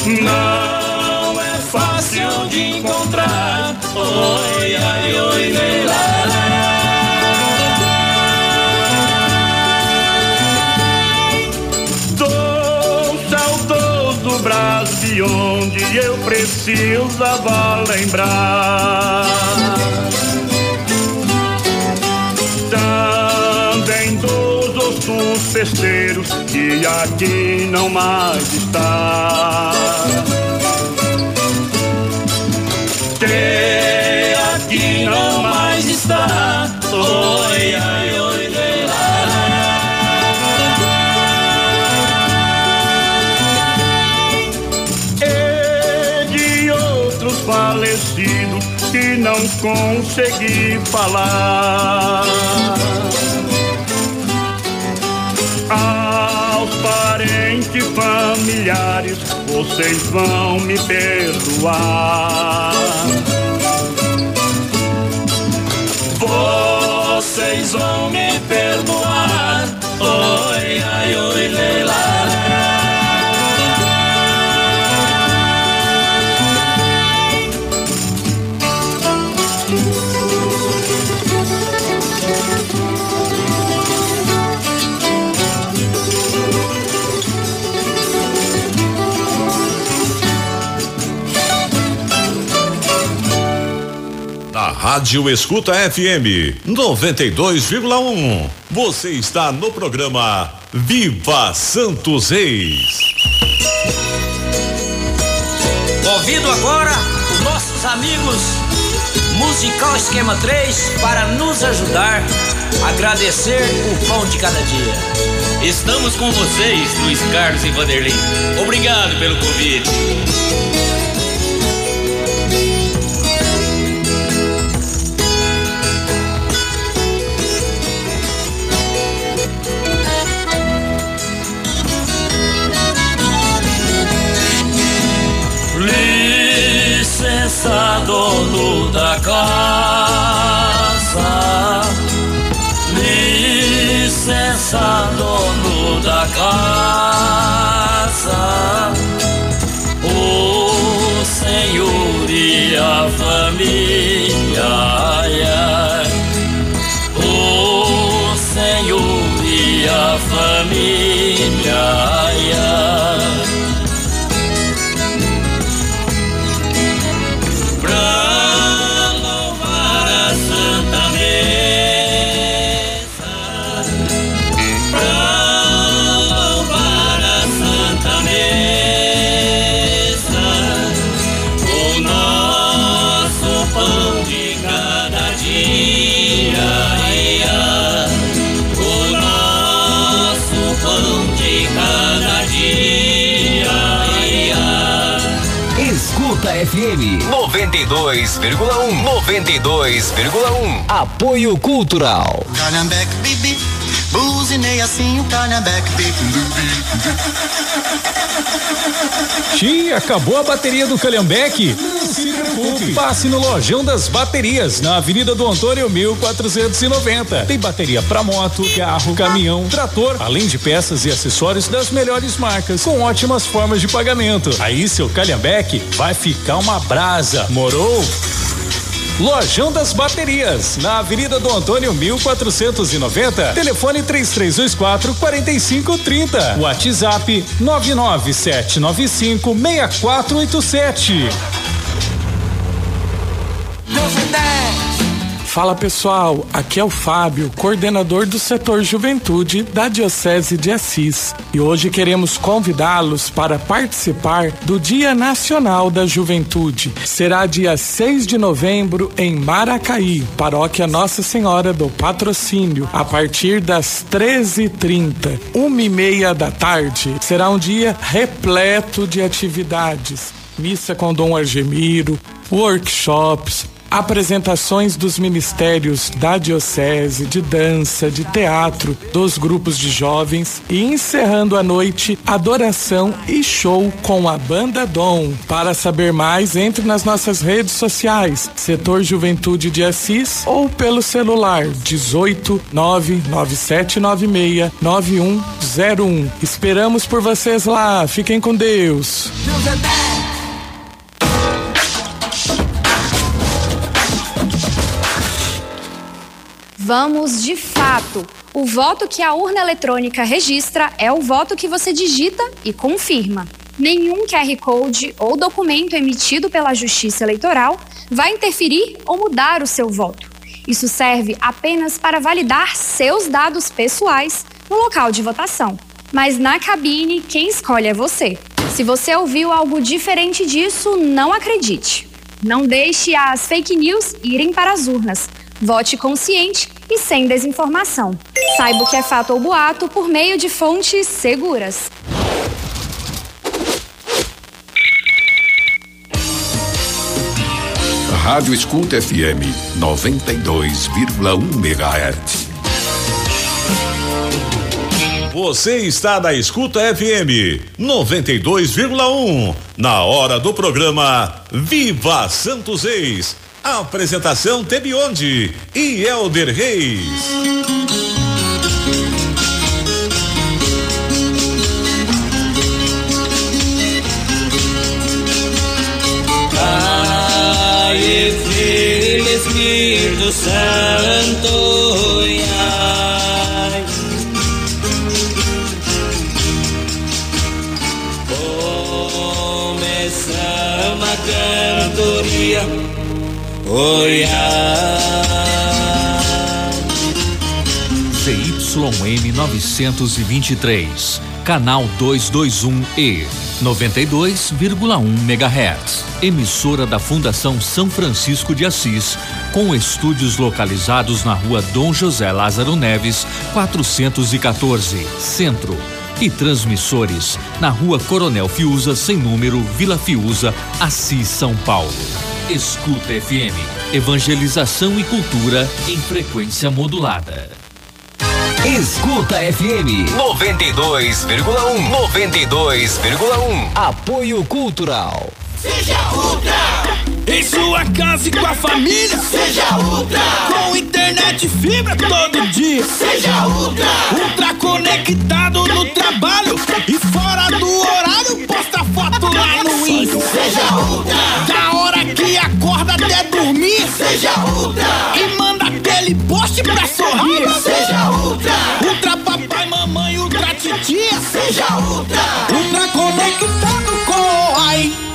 Não é fácil de encontrar. Oi, ai, oi, lei, precisava lembrar. Também dos ossos festeiro que aqui não mais está. Consegui falar. Aos parentes familiares, vocês vão me perdoar. Vocês vão me perdoar. Oi, ai, oi, leila. Rádio Escuta FM 92,1. Você está no programa Viva Santos Reis. Ouvindo agora os nossos amigos Musical Esquema 3 para nos ajudar a agradecer o pão de cada dia. Estamos com vocês, Luiz Carlos e Vanderlei. Obrigado pelo convite. Da casa. Licença, dono da casa. O senhor e a família. O senhor e a família. 92,1. 92,1. Apoio Cultural. Calhambeque, bibi, buzinei assim o calhambeque, bibi. Xi, acabou a bateria do Calhambeque? Passe no Lojão das Baterias, na Avenida do Antônio 1490. Tem bateria para moto, carro, caminhão, trator, além de peças e acessórios das melhores marcas, com ótimas formas de pagamento. Aí seu Calhambeque vai ficar uma brasa. Morou? Lojão das Baterias, na Avenida do Antônio 1490. Telefone 3324 4530. WhatsApp 99795 6487. Fala pessoal, aqui é o Fábio, coordenador do setor Juventude da Diocese de Assis. E hoje queremos convidá-los para participar do Dia Nacional da Juventude. Será dia 6 de novembro em Maracaí, paróquia Nossa Senhora do Patrocínio, a partir das 13h30, uma e meia da tarde. Será um dia repleto de atividades. Missa com Dom Argemiro, workshops, apresentações dos ministérios da Diocese, de dança, de teatro, dos grupos de jovens e encerrando a noite, adoração e show com a Banda Dom. Para saber mais, entre nas nossas redes sociais, Setor Juventude de Assis ou pelo celular 18 99796 9101. Esperamos por vocês lá. Fiquem com Deus. Vamos de fato. O voto que a urna eletrônica registra é o voto que você digita e confirma. Nenhum QR Code ou documento emitido pela Justiça Eleitoral vai interferir ou mudar o seu voto. Isso serve apenas para validar seus dados pessoais no local de votação. Mas na cabine, quem escolhe é você. Se você ouviu algo diferente disso, não acredite. Não deixe as fake news irem para as urnas. Vote consciente e sem desinformação. Saiba o que é fato ou boato por meio de fontes seguras. Rádio Escuta FM 92,1 MHz. Você está na Escuta FM 92,1. Na hora do programa Viva Santos Ex. Apresentação Tebionde e Elder Reis. Santo, ai. Oi, ZYN 923, canal 221E, 92,1 MHz. Emissora da Fundação São Francisco de Assis, com estúdios localizados na rua Dom José Lázaro Neves, 414, Centro. E transmissores na rua Coronel Fiuza, sem número, Vila Fiuza, Assis, São Paulo. Escuta FM. Evangelização e cultura em frequência modulada. Escuta FM 92,1 92,1 Apoio Cultural. Seja Ultra! Em sua casa e com a família. Seja Ultra! Com internet e fibra todo dia. Seja Ultra! Ultra conectado no trabalho e fora do horário. Posta foto lá no Insta. Seja Ultra! Da hora que acorda até dormir. Seja Ultra! E manda aquele post pra sorrir. Seja Ultra! Ultra papai, mamãe, Ultra titia. Seja Ultra! Ultra conectado com o AI.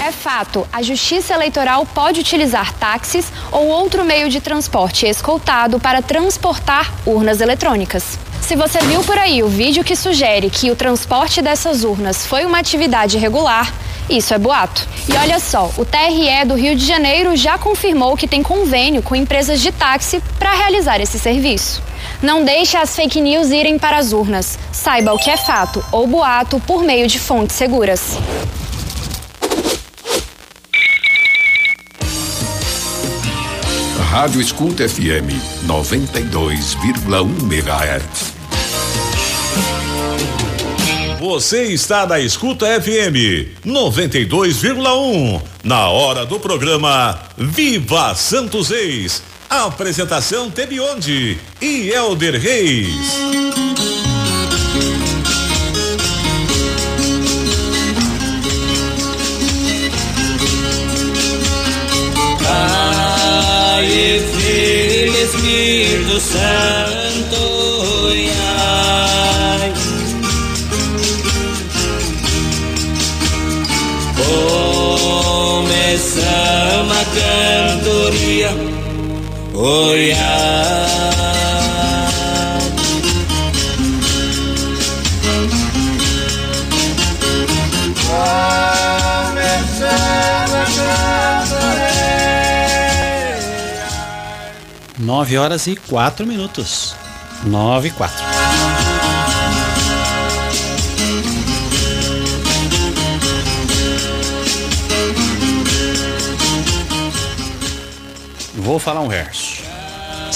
É fato, a Justiça Eleitoral pode utilizar táxis ou outro meio de transporte escoltado para transportar urnas eletrônicas. Se você viu por aí o vídeo que sugere que o transporte dessas urnas foi uma atividade regular, isso é boato. E olha só, o TRE do Rio de Janeiro já confirmou que tem convênio com empresas de táxi para realizar esse serviço. Não deixe as fake news irem para as urnas. Saiba o que é fato ou boato por meio de fontes seguras. Rádio Escuta FM 92,1 MHz. Você está na Escuta FM 92,1. Na hora do programa Viva Santos Ex. Apresentação Tebionde e Elder Reis. Pai, Filho, Espírito Santo, ai. Começamos a cantoria, cantoria. 9 horas e 4 minutos. 9 e 4. Vou falar um verso.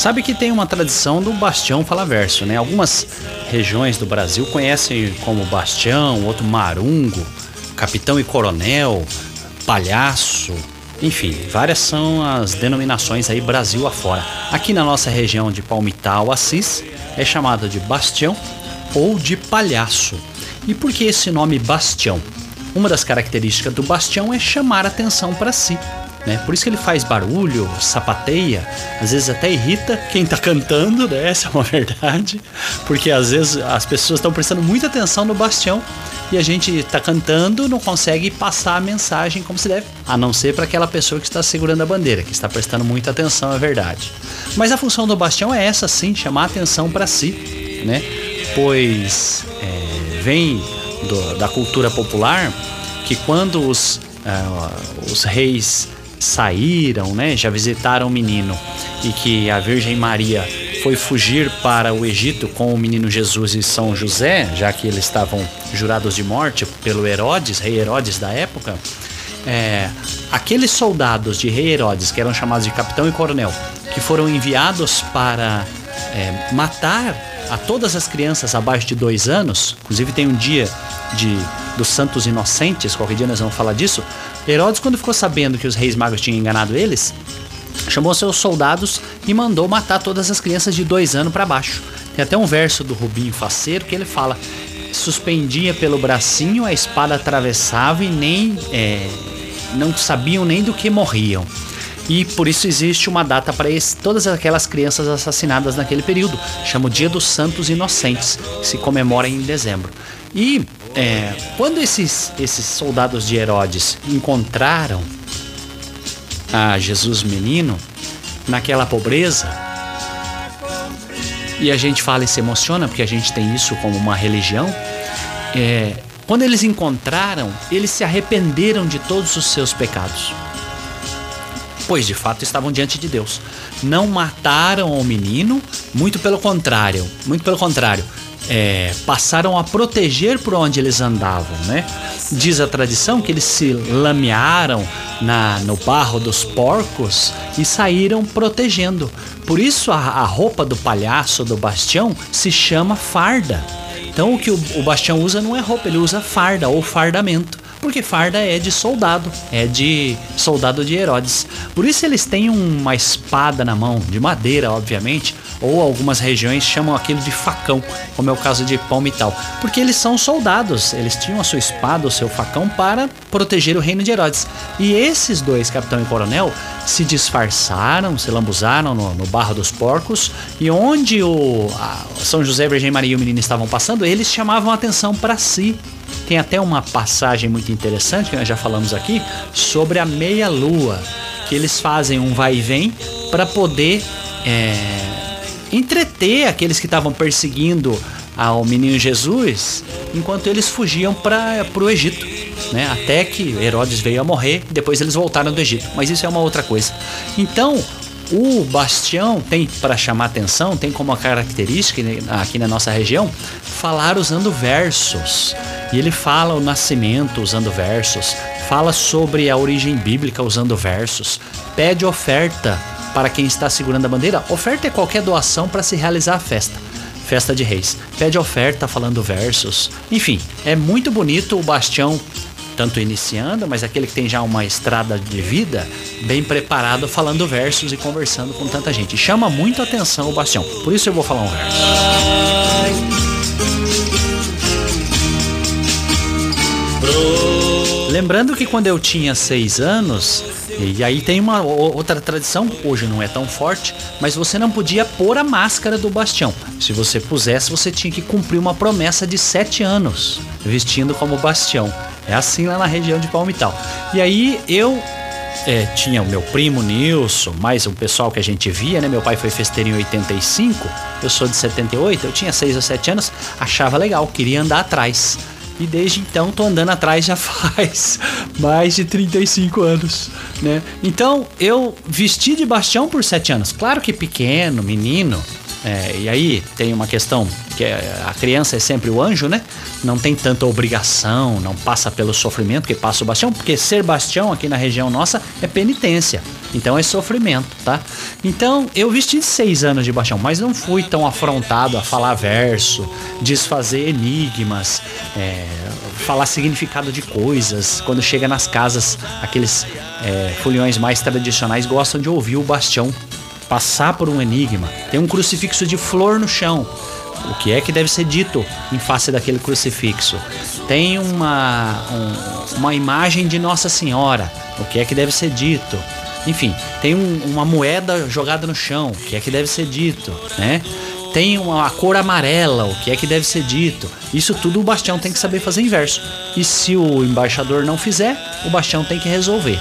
Sabe que tem uma tradição do Bastião falar verso, né? Algumas regiões do Brasil conhecem como Bastião, outro Marungo, Capitão e Coronel, Palhaço, enfim, várias são as denominações aí Brasil afora. Aqui na nossa região de Palmital, Assis, é chamada de Bastião ou de Palhaço. E por que esse nome Bastião? Uma das características do bastião é chamar atenção para si. Né? Por isso que ele faz barulho, sapateia, às vezes até irrita quem tá cantando, né? Essa é uma *laughs* verdade, porque às vezes as pessoas estão prestando muita atenção no bastião e a gente tá cantando, não consegue passar a mensagem como se deve, a não ser para aquela pessoa que está segurando a bandeira, que está prestando muita atenção, é verdade. Mas a função do bastião é essa sim, chamar atenção para si, né? Pois é, vem do, da cultura popular que quando os, uh, os reis saíram, né, já visitaram o menino e que a Virgem Maria foi fugir para o Egito com o menino Jesus e São José, já que eles estavam jurados de morte pelo Herodes, rei Herodes da época. É, aqueles soldados de rei Herodes, que eram chamados de capitão e coronel, que foram enviados para é, matar a todas as crianças abaixo de dois anos, inclusive tem um dia de dos santos inocentes, qualquer dia nós vamos falar disso. Herodes, quando ficou sabendo que os reis magos tinham enganado eles, chamou seus soldados e mandou matar todas as crianças de dois anos para baixo. Tem até um verso do Rubinho Faceiro que ele fala: suspendia pelo bracinho, a espada atravessava e nem é, não sabiam nem do que morriam. E por isso existe uma data para todas aquelas crianças assassinadas naquele período. Chama o Dia dos Santos Inocentes, que se comemora em dezembro. E é, quando esses, esses soldados de Herodes encontraram a Jesus menino naquela pobreza, e a gente fala e se emociona porque a gente tem isso como uma religião, é, quando eles encontraram, eles se arrependeram de todos os seus pecados. Pois de fato estavam diante de Deus. Não mataram o menino, muito pelo contrário, muito pelo contrário, é, passaram a proteger por onde eles andavam, né? Diz a tradição que eles se lamearam na, no barro dos porcos e saíram protegendo. Por isso a, a roupa do palhaço do bastião se chama farda. Então o que o, o bastião usa não é roupa, ele usa farda ou fardamento porque farda é de soldado, é de soldado de Herodes. Por isso eles têm uma espada na mão, de madeira, obviamente, ou algumas regiões chamam aquilo de facão, como é o caso de Palmital, porque eles são soldados, eles tinham a sua espada, o seu facão para proteger o reino de Herodes. E esses dois, capitão e coronel, se disfarçaram, se lambuzaram no, no barro dos porcos, e onde o São José, Virgem Maria e o menino estavam passando, eles chamavam a atenção para si. Tem até uma passagem muito interessante que nós já falamos aqui sobre a meia-lua, que eles fazem um vai e vem para poder é, entreter aqueles que estavam perseguindo ao menino Jesus enquanto eles fugiam para o Egito. Né? Até que Herodes veio a morrer depois eles voltaram do Egito. Mas isso é uma outra coisa. Então, o bastião tem para chamar atenção, tem como característica aqui na nossa região falar usando versos. E ele fala o nascimento usando versos, fala sobre a origem bíblica usando versos, pede oferta para quem está segurando a bandeira. Oferta é qualquer doação para se realizar a festa. Festa de Reis. Pede oferta falando versos. Enfim, é muito bonito o bastião tanto iniciando, mas aquele que tem já uma estrada de vida bem preparado, falando versos e conversando com tanta gente. Chama muito atenção o Bastião. Por isso eu vou falar um verso. Lembrando que quando eu tinha seis anos, e aí tem uma outra tradição, hoje não é tão forte, mas você não podia pôr a máscara do bastião. Se você pusesse, você tinha que cumprir uma promessa de sete anos, vestindo como bastião. É assim lá na região de Palmital. E aí eu é, tinha o meu primo Nilson, mais um pessoal que a gente via, né? Meu pai foi festeiro em 85, eu sou de 78, eu tinha 6 ou 7 anos, achava legal, queria andar atrás. E desde então tô andando atrás já *laughs* faz mais de 35 anos, né? Então eu vesti de bastião por 7 anos. Claro que pequeno, menino, é, e aí tem uma questão que é, a criança é sempre o anjo, né? Não tem tanta obrigação, não passa pelo sofrimento que passa o bastião, porque ser bastião aqui na região nossa é penitência. Então é sofrimento, tá? Então eu vesti seis anos de bastião, mas não fui tão afrontado a falar verso, desfazer enigmas, é, falar significado de coisas. Quando chega nas casas, aqueles é, mais tradicionais gostam de ouvir o bastião passar por um enigma. Tem um crucifixo de flor no chão. O que é que deve ser dito em face daquele crucifixo? Tem uma, um, uma imagem de Nossa Senhora. o que é que deve ser dito. Enfim, tem um, uma moeda jogada no chão, o que é que deve ser dito, né? Tem uma cor amarela, o que é que deve ser dito. Isso tudo o Bastião tem que saber fazer inverso. E se o embaixador não fizer, o Bastião tem que resolver.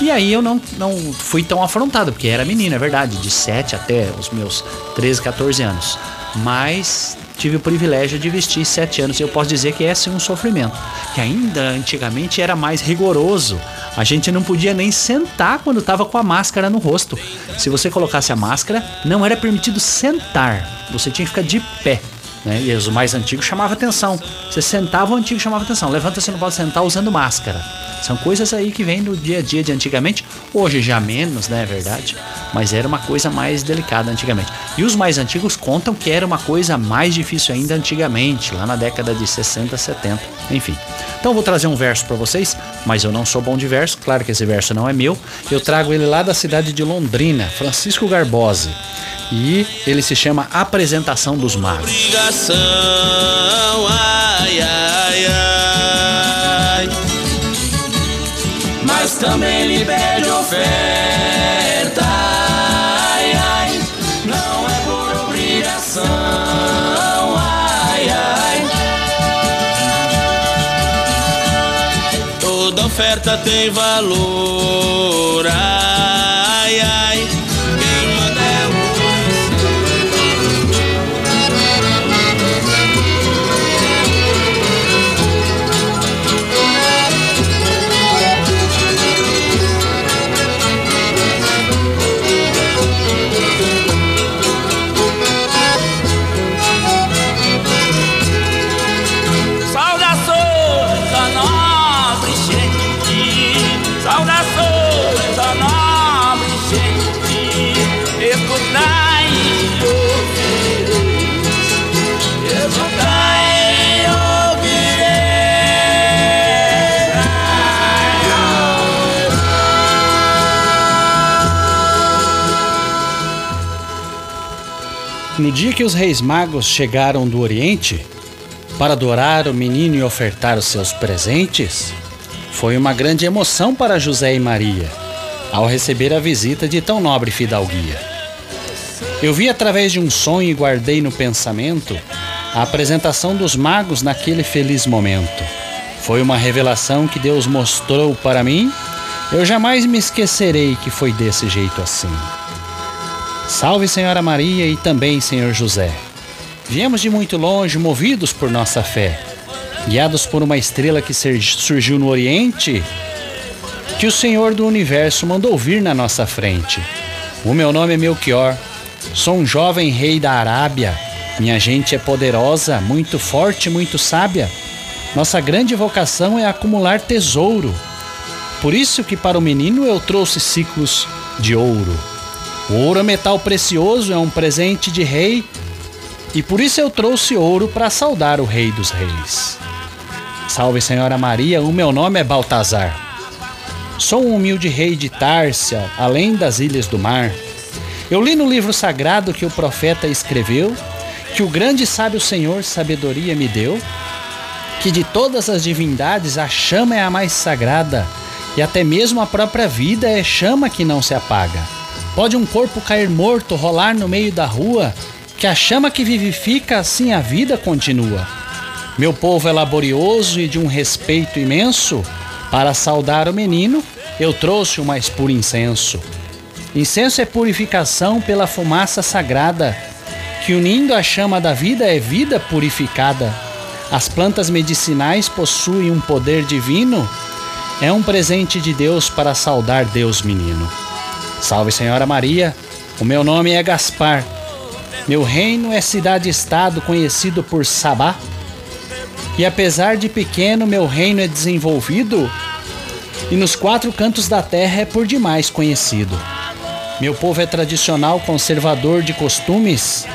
E aí eu não, não fui tão afrontado, porque era menina, é verdade, de 7 até os meus 13, 14 anos. Mas tive o privilégio de vestir 7 anos e eu posso dizer que esse é um sofrimento. Que ainda antigamente era mais rigoroso. A gente não podia nem sentar quando estava com a máscara no rosto. Se você colocasse a máscara, não era permitido sentar. Você tinha que ficar de pé. Né? E os mais antigos chamavam atenção. Você sentava, o antigo chamava atenção. Levanta, você não pode sentar usando máscara. São coisas aí que vêm do dia a dia de antigamente. Hoje já menos, né? É verdade. Mas era uma coisa mais delicada antigamente. E os mais antigos contam que era uma coisa mais difícil ainda antigamente, lá na década de 60, 70. Enfim. Então vou trazer um verso para vocês, mas eu não sou bom de verso. Claro que esse verso não é meu. Eu trago ele lá da cidade de Londrina, Francisco Garbose. E ele se chama Apresentação dos Magos. Obrigação, ai, ai, ai. Também lhe pede oferta, ai, ai. Não é por obrigação, ai, ai. Toda oferta tem valor, ai, ai. No dia que os reis magos chegaram do Oriente para adorar o menino e ofertar os seus presentes, foi uma grande emoção para José e Maria ao receber a visita de tão nobre fidalguia. Eu vi através de um sonho e guardei no pensamento a apresentação dos magos naquele feliz momento. Foi uma revelação que Deus mostrou para mim. Eu jamais me esquecerei que foi desse jeito assim. Salve Senhora Maria e também Senhor José. Viemos de muito longe, movidos por nossa fé, guiados por uma estrela que surgiu no Oriente, que o Senhor do Universo mandou vir na nossa frente. O meu nome é Melchior, sou um jovem rei da Arábia. Minha gente é poderosa, muito forte, muito sábia. Nossa grande vocação é acumular tesouro. Por isso que para o menino eu trouxe ciclos de ouro. O ouro é metal precioso, é um presente de rei, e por isso eu trouxe ouro para saudar o Rei dos Reis. Salve Senhora Maria, o meu nome é Baltazar. Sou um humilde rei de Tárcia, além das ilhas do mar. Eu li no livro sagrado que o profeta escreveu que o grande sábio Senhor sabedoria me deu, que de todas as divindades a chama é a mais sagrada, e até mesmo a própria vida é chama que não se apaga. Pode um corpo cair morto, rolar no meio da rua, que a chama que vivifica, assim a vida continua. Meu povo é laborioso e de um respeito imenso. Para saudar o menino, eu trouxe o mais puro incenso. Incenso é purificação pela fumaça sagrada, que unindo a chama da vida é vida purificada. As plantas medicinais possuem um poder divino. É um presente de Deus para saudar Deus menino. Salve Senhora Maria, o meu nome é Gaspar. Meu reino é cidade-estado conhecido por Sabá. E apesar de pequeno, meu reino é desenvolvido e nos quatro cantos da terra é por demais conhecido. Meu povo é tradicional, conservador de costumes.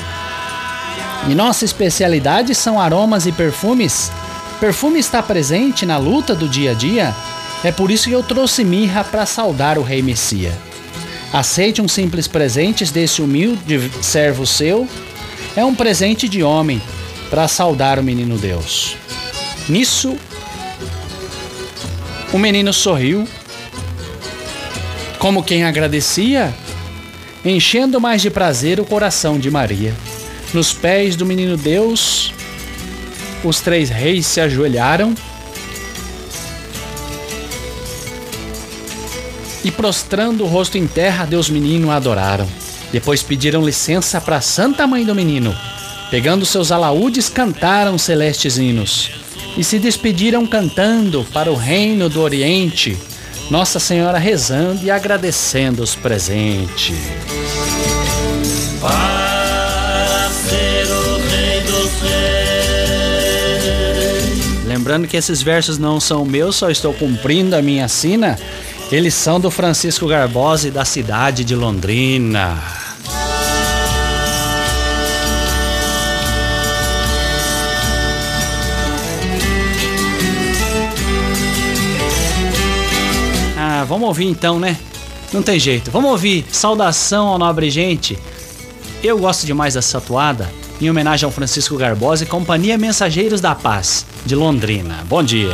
E nossa especialidade são aromas e perfumes. Perfume está presente na luta do dia a dia. É por isso que eu trouxe mirra para saudar o Rei Messia. Aceite um simples presente desse humilde servo seu. É um presente de homem para saudar o menino Deus. Nisso, o menino sorriu como quem agradecia, enchendo mais de prazer o coração de Maria. Nos pés do menino Deus, os três reis se ajoelharam e, prostrando o rosto em terra, Deus menino adoraram. Depois pediram licença para Santa Mãe do Menino. Pegando seus alaúdes, cantaram celestes hinos e se despediram cantando para o reino do Oriente. Nossa Senhora rezando e agradecendo os presentes. Lembrando que esses versos não são meus, só estou cumprindo a minha sina. Eles são do Francisco Garbosa e da cidade de Londrina. Ah, vamos ouvir então, né? Não tem jeito. Vamos ouvir Saudação ao Nobre Gente. Eu gosto demais dessa atuada, em homenagem ao Francisco Garbosa e Companhia Mensageiros da Paz, de Londrina. Bom dia.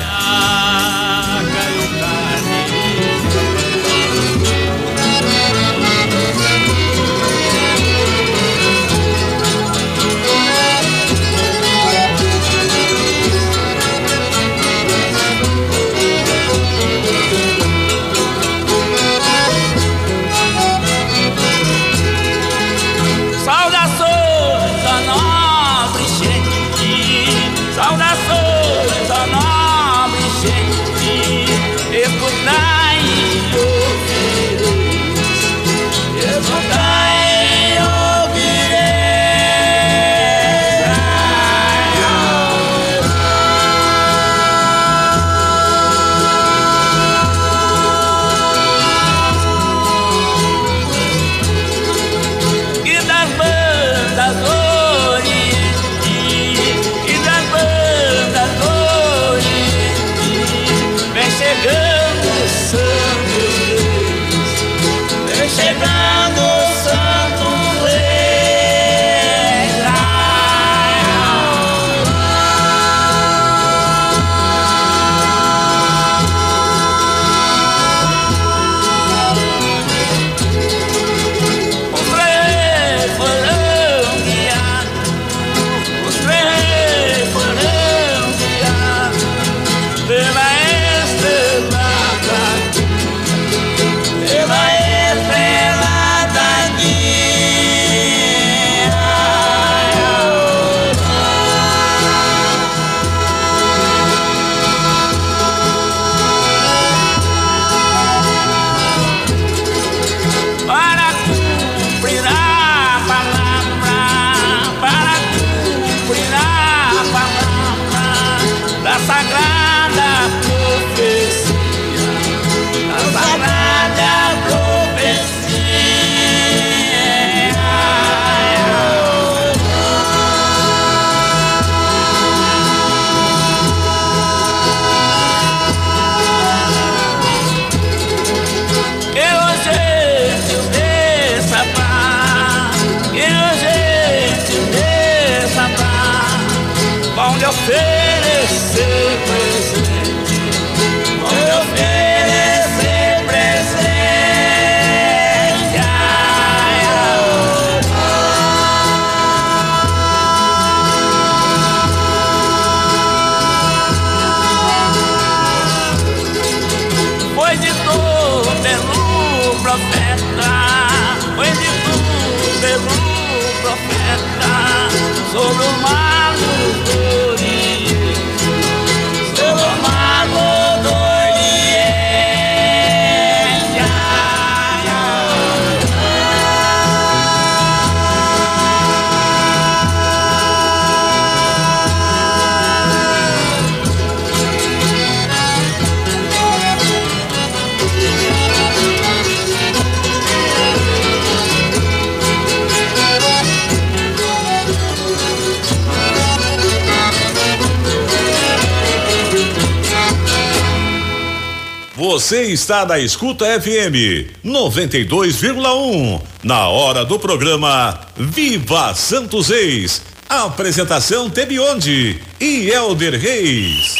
Você está na Escuta FM 92,1. Na hora do programa Viva Santos Reis. Apresentação Tebionde e Elder Reis.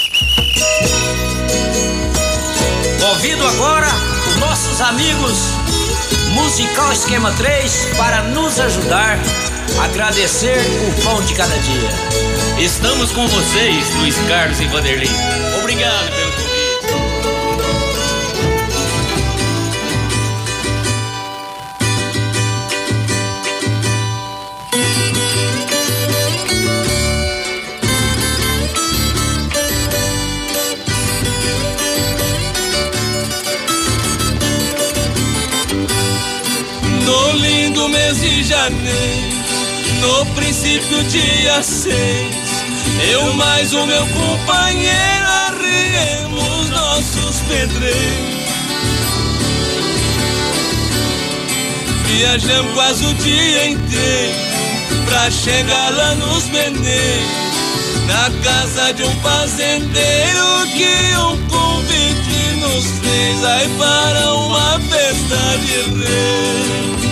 Ouvindo agora os nossos amigos Musical Esquema 3 para nos ajudar a agradecer o pão de cada dia. Estamos com vocês, Luiz Carlos e Vanderlei. Obrigado mês de janeiro, no princípio dia seis, eu mais o meu companheiro arriemos nossos pedreiros. Viajamos quase o dia inteiro pra chegar lá nos Meneiros, na casa de um fazendeiro que um convite nos fez aí para uma festa de rei.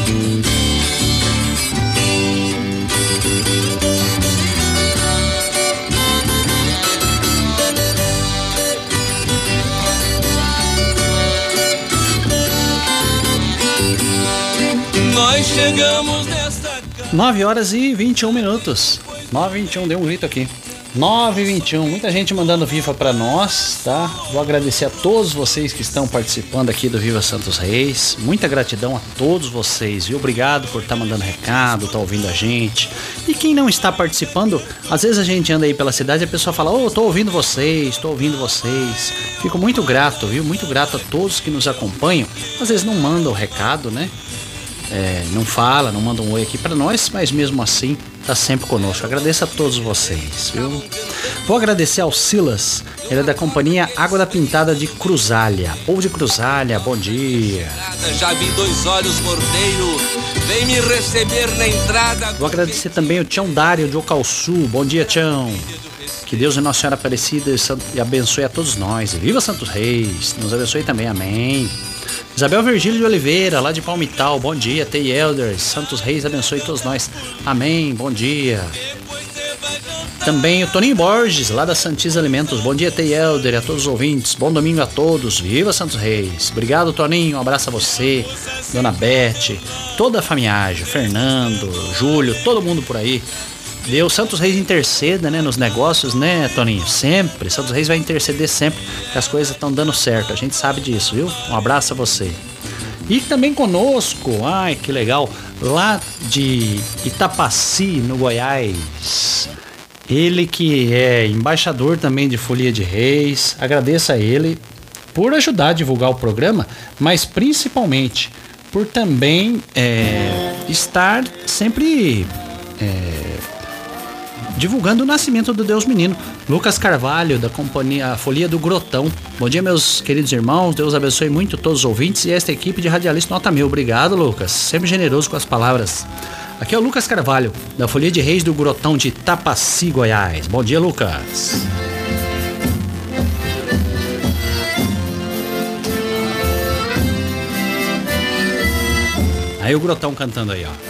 Nós chegamos nesta 9 horas e 21 minutos. 9 e 21, deu um grito aqui. 9 e 21, muita gente mandando Viva pra nós, tá? Vou agradecer a todos vocês que estão participando aqui do Viva Santos Reis. Muita gratidão a todos vocês, viu? Obrigado por estar mandando recado, tá ouvindo a gente. E quem não está participando, às vezes a gente anda aí pela cidade e a pessoa fala: Ô, oh, tô ouvindo vocês, tô ouvindo vocês. Fico muito grato, viu? Muito grato a todos que nos acompanham. Às vezes não mandam recado, né? É, não fala, não manda um oi aqui para nós, mas mesmo assim tá sempre conosco. Agradeço a todos vocês, viu? Vou agradecer ao Silas, ele é da companhia Água da Pintada de Cruzalha. Povo de Cruzalha, bom dia. Já vi dois olhos mordeiro, vem me receber na entrada. Vou agradecer também o Tião Dário de Ocalçu. Bom dia, Tião. Que Deus e Nossa Senhora Aparecida e abençoe a todos nós. E viva Santos Reis. Nos abençoe também, amém. Isabel Virgílio de Oliveira, lá de Palmital, bom dia. Tei Elders, Santos Reis abençoe todos nós. Amém, bom dia. Também o Toninho Borges, lá da Santis Alimentos. Bom dia, Tei Elder, e a todos os ouvintes. Bom domingo a todos. Viva Santos Reis. Obrigado, Toninho. Um abraço a você, Dona Beth, toda a famiagem, Fernando, Júlio, todo mundo por aí. Deus, Santos Reis interceda, né, nos negócios, né, Toninho? Sempre. Santos Reis vai interceder sempre que as coisas estão dando certo. A gente sabe disso, viu? Um abraço a você. E também conosco, ai que legal, lá de Itapaci, no Goiás. Ele que é embaixador também de Folia de Reis. Agradeço a ele por ajudar a divulgar o programa, mas principalmente por também é, estar sempre é, divulgando o nascimento do Deus Menino. Lucas Carvalho, da companhia Folia do Grotão. Bom dia, meus queridos irmãos. Deus abençoe muito todos os ouvintes e esta equipe de radialistas nota mil. Obrigado, Lucas. Sempre generoso com as palavras. Aqui é o Lucas Carvalho, da Folia de Reis do Grotão de Tapaci, Goiás. Bom dia, Lucas. Aí o Grotão cantando aí, ó.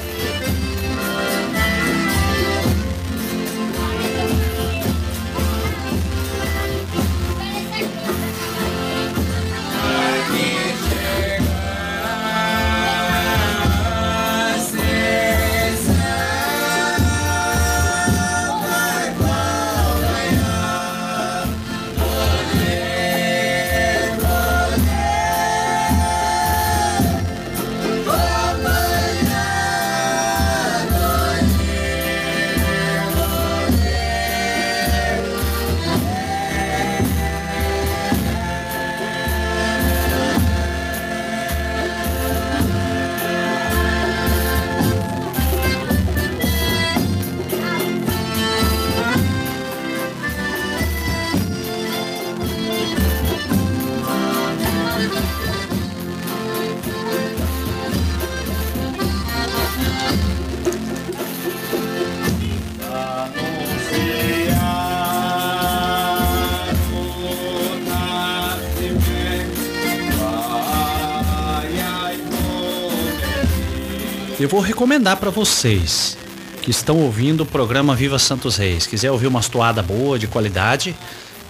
Eu vou recomendar para vocês que estão ouvindo o programa Viva Santos Reis. Quiser ouvir umas toada boa, de qualidade,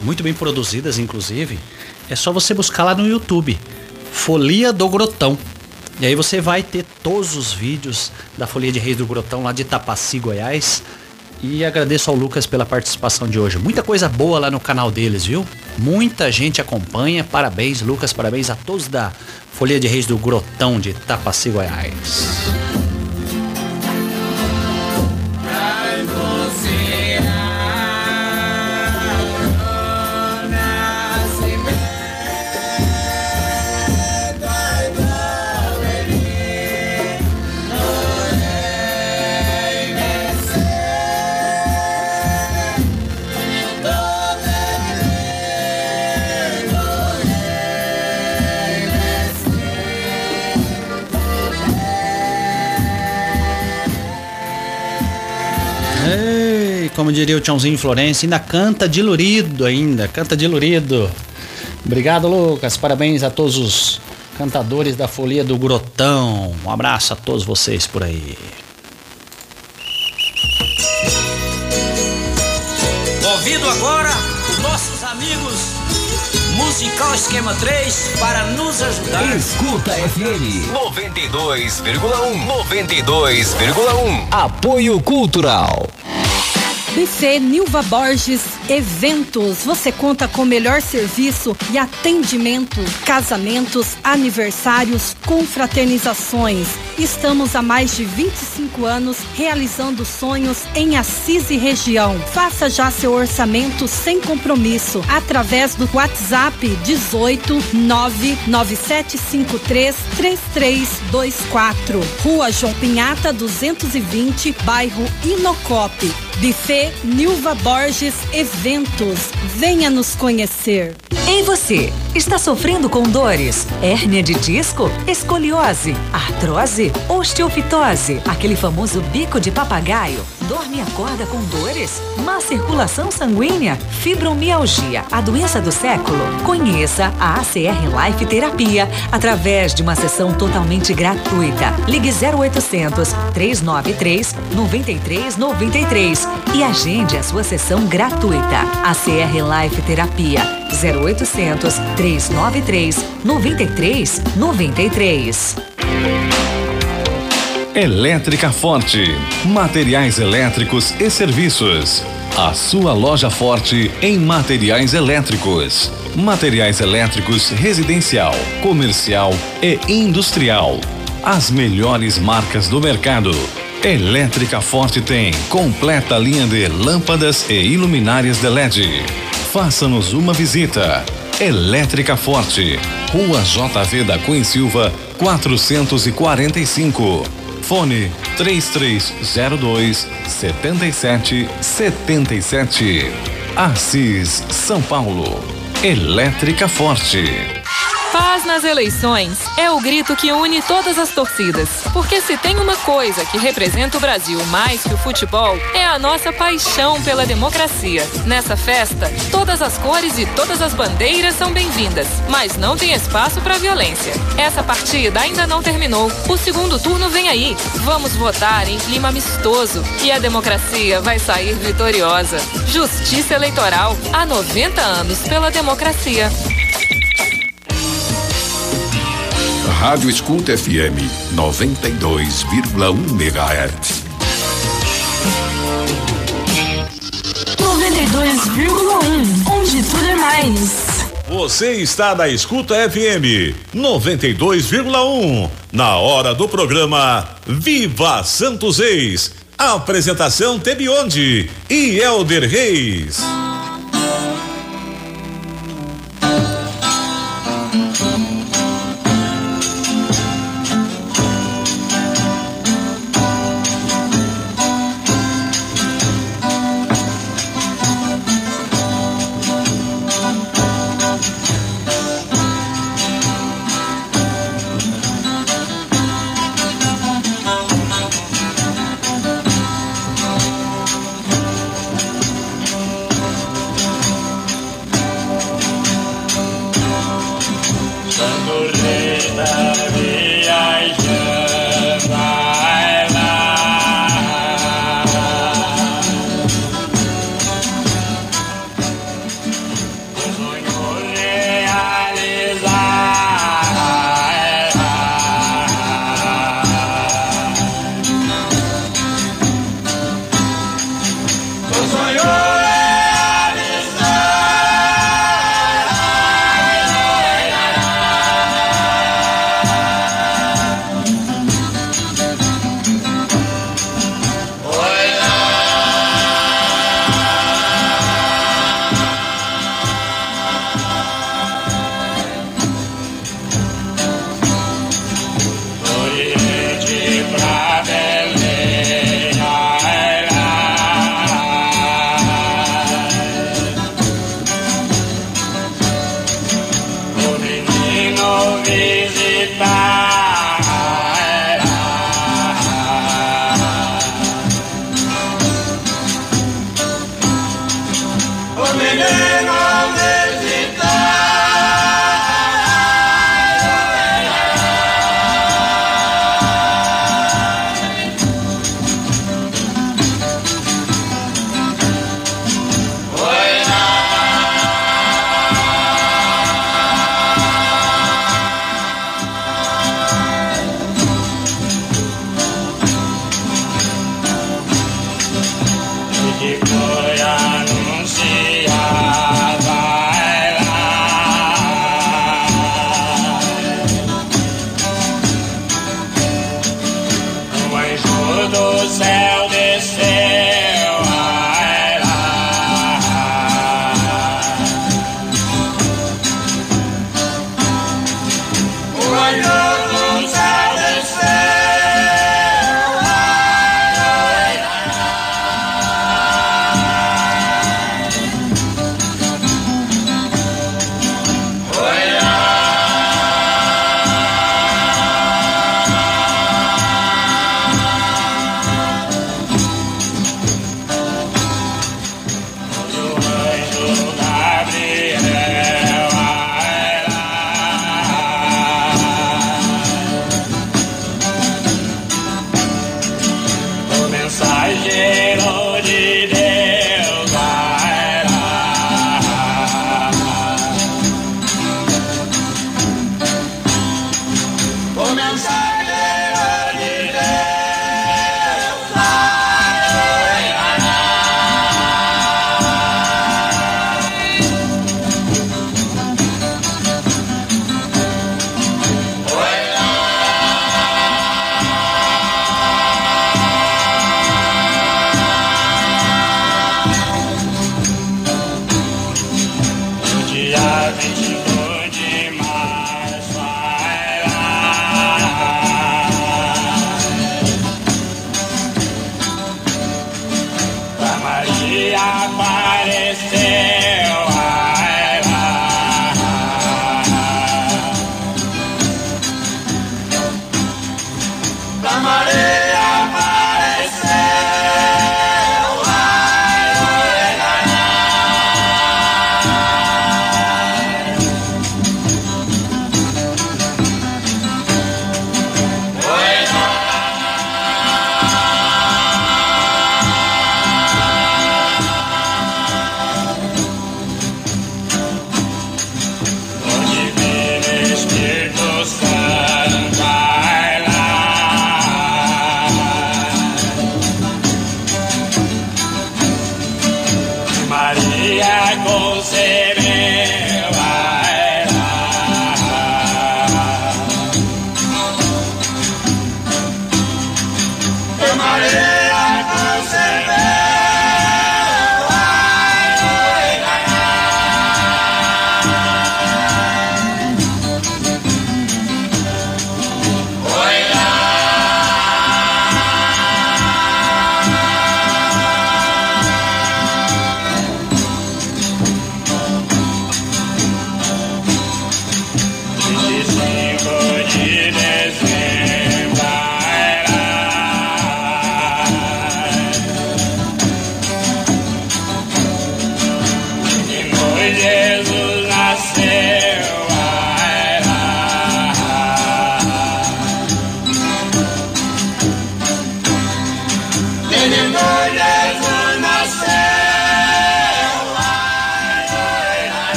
muito bem produzidas, inclusive, é só você buscar lá no YouTube. Folia do Grotão. E aí você vai ter todos os vídeos da Folia de Reis do Grotão lá de Itapaci, Goiás. E agradeço ao Lucas pela participação de hoje. Muita coisa boa lá no canal deles, viu? Muita gente acompanha. Parabéns, Lucas. Parabéns a todos da Folia de Reis do Grotão de Itapaci, Goiás. Como diria o Tchãozinho Florença, ainda canta dilurido ainda, canta dilurido. Obrigado, Lucas. Parabéns a todos os cantadores da Folia do Grotão. Um abraço a todos vocês por aí. Convido agora os nossos amigos Musical Esquema 3 para nos ajudar. Escuta FM 92,1 92,1 Apoio Cultural. Buffet Nilva Borges Eventos. Você conta com melhor serviço e atendimento. Casamentos, aniversários, confraternizações. Estamos há mais de 25 anos realizando sonhos em Assis e região. Faça já seu orçamento sem compromisso através do WhatsApp 18 99753 3324. Rua João Pinhata 220, bairro Inocope. Buffet Nilva Borges Eventos. Venha nos conhecer. Ei você, está sofrendo com dores? Hérnia de disco? Escoliose? Artrose? Osteofitose? Aquele famoso bico de papagaio? Dorme e acorda com dores? Má circulação sanguínea? Fibromialgia? A doença do século? Conheça a ACR Life Terapia através de uma sessão totalmente gratuita. Ligue 0800 393 9393 e agende a sua sessão gratuita. ACR Life Terapia 0800 393 9393. Elétrica Forte. Materiais elétricos e serviços. A sua loja forte em materiais elétricos. Materiais elétricos residencial, comercial e industrial. As melhores marcas do mercado. Elétrica Forte tem completa linha de lâmpadas e iluminárias de LED. Faça-nos uma visita. Elétrica Forte, Rua JV da Cunha Silva, 445. Fone 3302 7777. Assis, São Paulo. Elétrica Forte. Paz nas eleições é o grito que une todas as torcidas. Porque se tem uma coisa que representa o Brasil mais que o futebol, é a nossa paixão pela democracia. Nessa festa, todas as cores e todas as bandeiras são bem-vindas, mas não tem espaço para violência. Essa partida ainda não terminou. O segundo turno vem aí. Vamos votar em clima amistoso e a democracia vai sair vitoriosa. Justiça Eleitoral há 90 anos pela democracia. Rádio Escuta FM 92,1 MHz. 92,1, onde tudo é mais. Você está na Escuta FM 92,1. Na hora do programa Viva Santos Ex. Apresentação Tebionde e Elder Reis.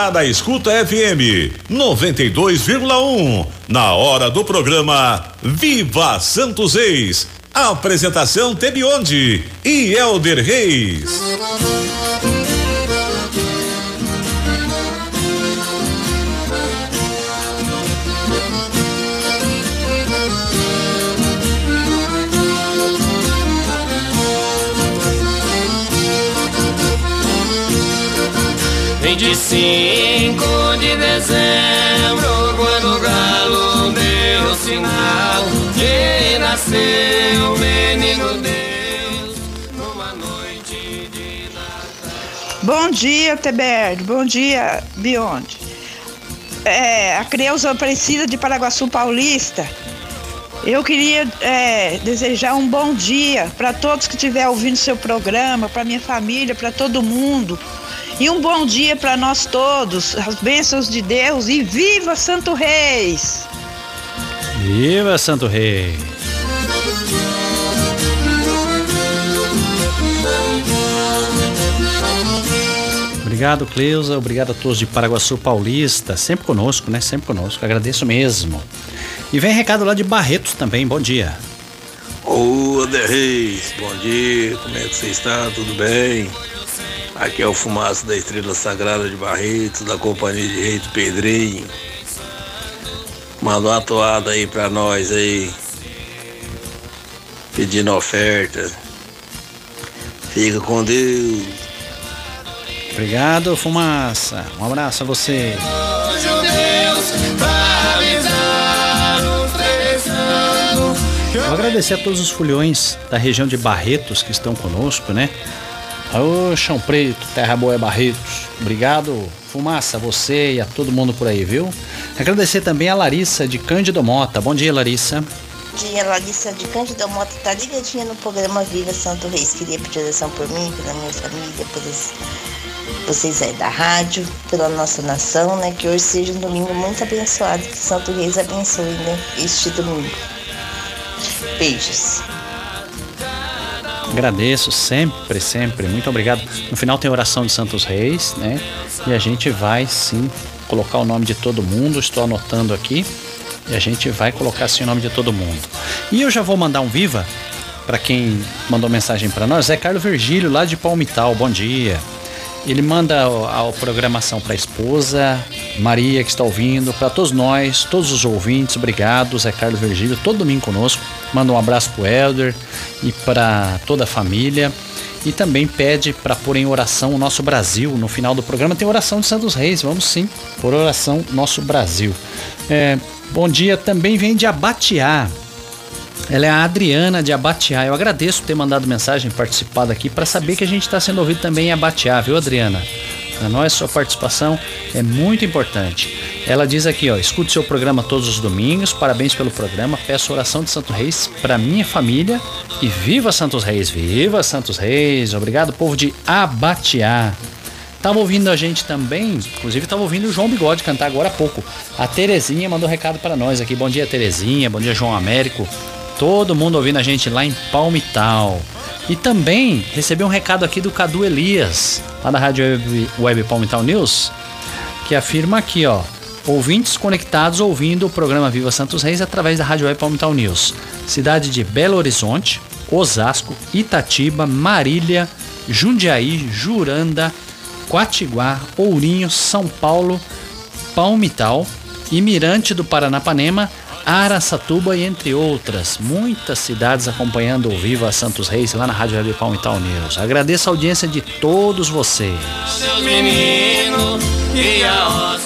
está na Escuta FM 92,1. Na hora do programa Viva Santos Ex. Apresentação Tebionde e Elder Reis. 25 de dezembro, quando o galo deu sinal que nasceu o menino Deus, numa noite de Natal. Bom dia, Teberdo. Bom dia, Bionde. É, a Creuza Aparecida de Paraguaçu Paulista. Eu queria é, desejar um bom dia para todos que estiver ouvindo seu programa, para minha família, para todo mundo. E um bom dia para nós todos, as bênçãos de Deus e viva Santo Reis! Viva Santo Rei! Obrigado, Cleusa. Obrigado a todos de Paraguaçu Paulista. Sempre conosco, né? Sempre conosco. Agradeço mesmo. E vem recado lá de Barretos também. Bom dia. Ô, Ader Reis, bom dia, como é que você está? Tudo bem? Aqui é o Fumaça da Estrela Sagrada de Barretos, da Companhia de Rei do Pedrinho. Manda uma toada aí pra nós aí, pedindo oferta. Fica com Deus. Obrigado, Fumaça. Um abraço a você. Vou agradecer a todos os fulhões da região de Barretos que estão conosco, né? Ô, Chão Preto, Terra Boa é Barretos. Obrigado, Fumaça, você e a todo mundo por aí, viu? Agradecer também a Larissa de Cândido Mota. Bom dia, Larissa. dia, Larissa de Cândido Mota tá ligadinha no programa Viva Santo Reis. Queria pedir oração por mim, pela minha família, pelos vocês aí da rádio, pela nossa nação, né? Que hoje seja um domingo muito abençoado. Que Santo Reis abençoe, né? Este domingo. Beijos. Agradeço sempre, sempre. Muito obrigado. No final tem oração de Santos Reis, né? E a gente vai sim colocar o nome de todo mundo. Estou anotando aqui. E a gente vai colocar assim o nome de todo mundo. E eu já vou mandar um viva para quem mandou mensagem para nós. É Carlos Virgílio, lá de Palmital. Bom dia. Ele manda a, a programação para a esposa, Maria que está ouvindo, para todos nós, todos os ouvintes, obrigado, Zé Carlos Virgílio, todo domingo conosco. Manda um abraço pro Helder e para toda a família. E também pede para pôr em oração o nosso Brasil. No final do programa tem oração de Santos Reis. Vamos sim, por oração nosso Brasil. É, bom dia também vem de Abatiá. Ela é a Adriana de Abatiá. Eu agradeço ter mandado mensagem, participado aqui, para saber que a gente está sendo ouvido também em Abatiá, viu, Adriana? Para nós, sua participação é muito importante. Ela diz aqui, ó, escute seu programa todos os domingos, parabéns pelo programa, peço oração de Santos Reis para minha família e viva Santos Reis, viva Santos Reis, obrigado povo de Abatiá. Tava ouvindo a gente também, inclusive tava ouvindo o João Bigode cantar agora há pouco. A Terezinha mandou recado para nós aqui, bom dia Terezinha, bom dia João Américo, todo mundo ouvindo a gente lá em Palmital. E também recebi um recado aqui do Cadu Elias, lá da Rádio Web, Web Palmital News, que afirma aqui, ó, ouvintes conectados ouvindo o programa Viva Santos Reis através da Rádio Web Palmital News. Cidade de Belo Horizonte, Osasco, Itatiba, Marília, Jundiaí, Juranda, Quatiguá, Ourinho, São Paulo, Palmital e Mirante do Paranapanema, Araçatuba e entre outras, muitas cidades acompanhando o Viva Santos Reis lá na Rádio Web Palmital News. Agradeço a audiência de todos vocês. E a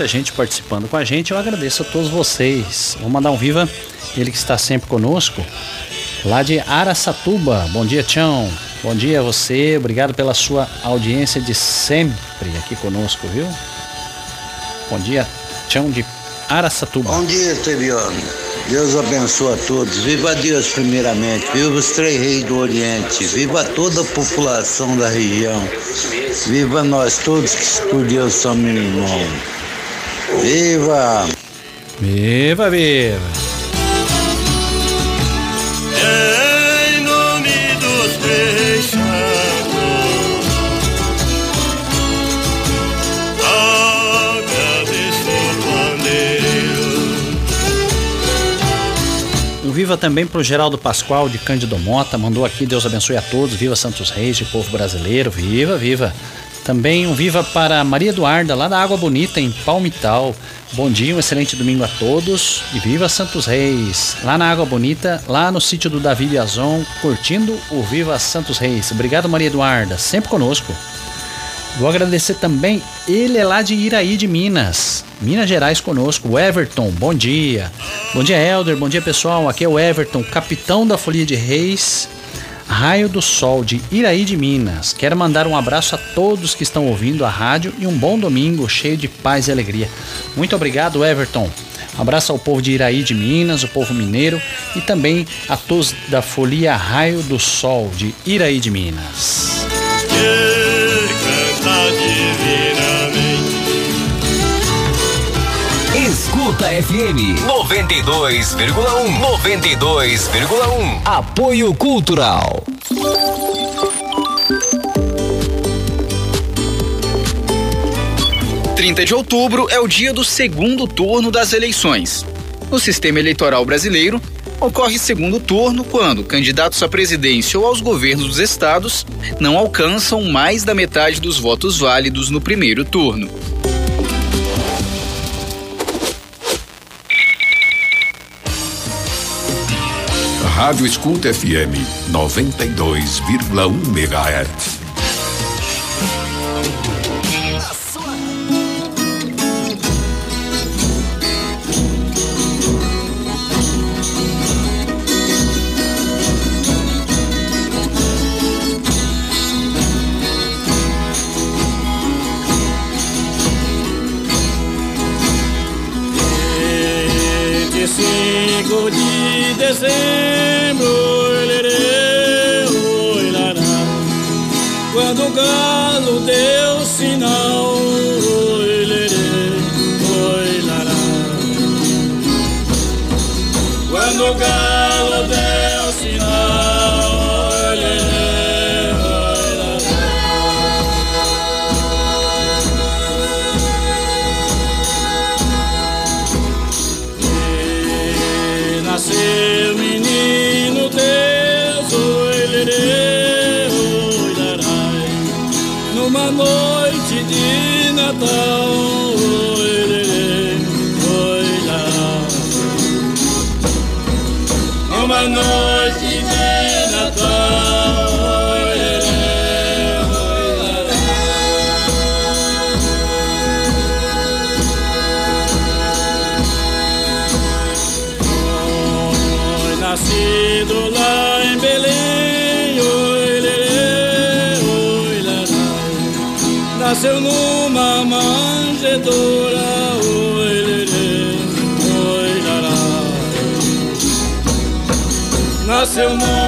muita gente participando com a gente. Eu agradeço a todos vocês. Vou mandar um viva, ele que está sempre conosco, lá de Araçatuba. Bom dia, Tião. Bom dia a você. Obrigado pela sua audiência de sempre aqui conosco, viu? Bom dia, Tião de Araçatuba. Bom dia, Tebiano. Deus abençoe a todos. Viva Deus primeiramente. Viva os três reis do Oriente. Viva toda a população da região. Viva nós todos que Deus somos irmãos. Viva! Viva, viva! Em nome dos três Um viva também pro Geraldo Pascoal de Cândido Mota, mandou aqui, Deus abençoe a todos, viva Santos Reis de povo brasileiro, viva, viva. Também um viva para Maria Eduarda, lá da Água Bonita, em Palmital. Bom dia, um excelente domingo a todos e viva Santos Reis. Lá na Água Bonita, lá no sítio do Davi Biazon, curtindo o Viva Santos Reis. Obrigado, Maria Eduarda, sempre conosco. Vou agradecer também, ele é lá de Iraí de Minas, Minas Gerais conosco, o Everton, bom dia. Bom dia, Elder, bom dia pessoal, aqui é o Everton, capitão da Folia de Reis, Raio do Sol de Iraí de Minas. Quero mandar um abraço a todos que estão ouvindo a rádio e um bom domingo cheio de paz e alegria. Muito obrigado, Everton. Um abraço ao povo de Iraí de Minas, o povo mineiro e também a todos da Folia Raio do Sol de Iraí de Minas. Escuta FM 92,1 92,1 Apoio Cultural. Trinta de outubro é o dia do segundo turno das eleições. No sistema eleitoral brasileiro, ocorre segundo turno quando candidatos à presidência ou aos governos dos estados não alcançam mais da metade dos votos válidos no primeiro turno. Rádio Escuta FM 92,1 MHz. Nasceu numa manjedoura. Nasceu numa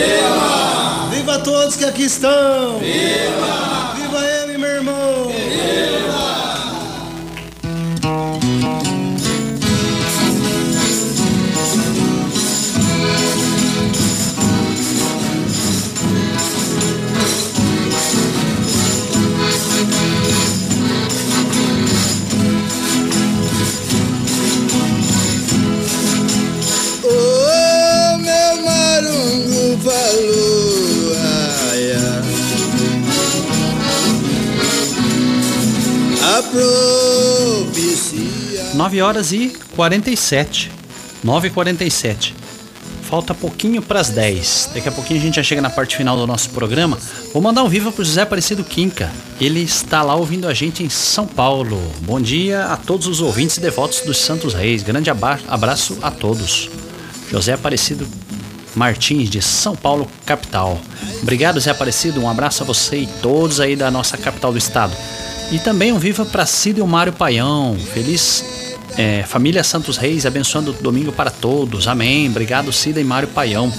Viva! Viva todos que aqui estão! Viva! 9 horas e 47. 9 e 47. Falta pouquinho para as 10. Daqui a pouquinho a gente já chega na parte final do nosso programa. Vou mandar um viva pro José Aparecido Quinca. Ele está lá ouvindo a gente em São Paulo. Bom dia a todos os ouvintes e devotos dos Santos Reis. Grande abraço a todos. José Aparecido Martins de São Paulo, capital. Obrigado, Zé Aparecido. Um abraço a você e todos aí da nossa capital do estado. E também um viva para Cida e o Mário Paião. Feliz é, família Santos Reis, abençoando o domingo para todos. Amém. Obrigado, Cida e Mário Paião.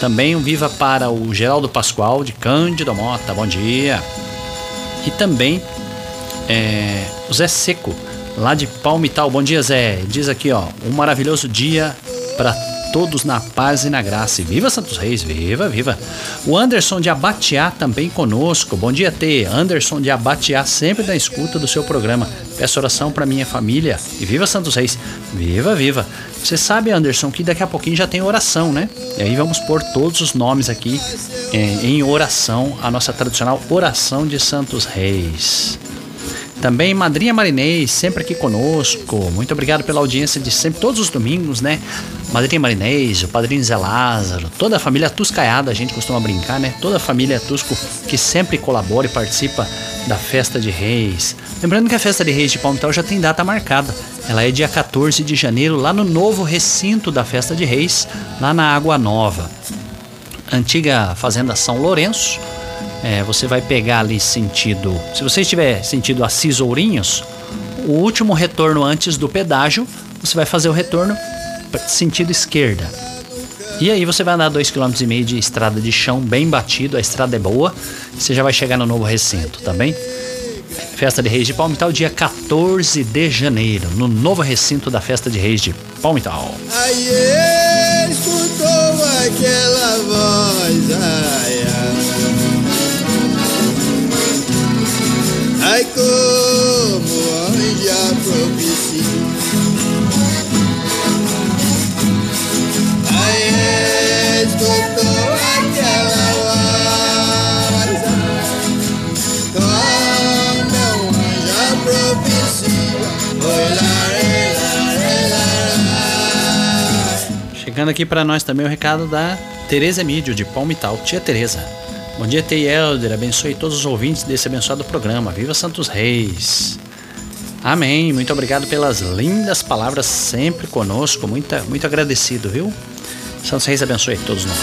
Também um viva para o Geraldo Pascoal de Cândido Mota. Bom dia. E também é, o Zé Seco, lá de Palmital. Bom dia, Zé. Diz aqui, ó, um maravilhoso dia para todos na paz e na graça. E viva Santos Reis, viva, viva. O Anderson de Abatiá também conosco. Bom dia, T. Anderson de Abatiá, sempre na escuta do seu programa. Peço oração para minha família. E viva Santos Reis, viva, viva. Você sabe, Anderson, que daqui a pouquinho já tem oração, né? E aí vamos pôr todos os nomes aqui eh, em oração, a nossa tradicional oração de Santos Reis. Também Madrinha Marinês, sempre aqui conosco. Muito obrigado pela audiência de sempre, todos os domingos, né? Madrinha Marinês, o Padrinho Zé Lázaro, toda a família Tuscaiada, a gente costuma brincar, né? Toda a família Tusco que sempre colabora e participa da Festa de Reis. Lembrando que a Festa de Reis de Palmital já tem data marcada. Ela é dia 14 de janeiro, lá no novo recinto da Festa de Reis, lá na Água Nova. Antiga Fazenda São Lourenço. É, você vai pegar ali sentido. Se você estiver sentido Assis Ourinhos, o último retorno antes do pedágio, você vai fazer o retorno sentido esquerda. E aí você vai andar 2,5 km de estrada de chão bem batido, a estrada é boa, você já vai chegar no novo recinto, tá bem? Festa de Reis de Palmital, dia 14 de janeiro, no novo recinto da Festa de Reis de Palmital. Aí escutou aquela voz, ai, ai. Ai, como anjo a propicia. Ai, escutou aquela voz. Como anjo a propicia. Oi, larei, larei, larei. Chegando aqui pra nós também o recado da Tereza Mídio, de Palmital. Tia Tereza. Bom dia, Tei Helder. Abençoe todos os ouvintes desse abençoado programa. Viva Santos Reis. Amém. Muito obrigado pelas lindas palavras sempre conosco. Muito, muito agradecido, viu? Santos Reis abençoe todos nós.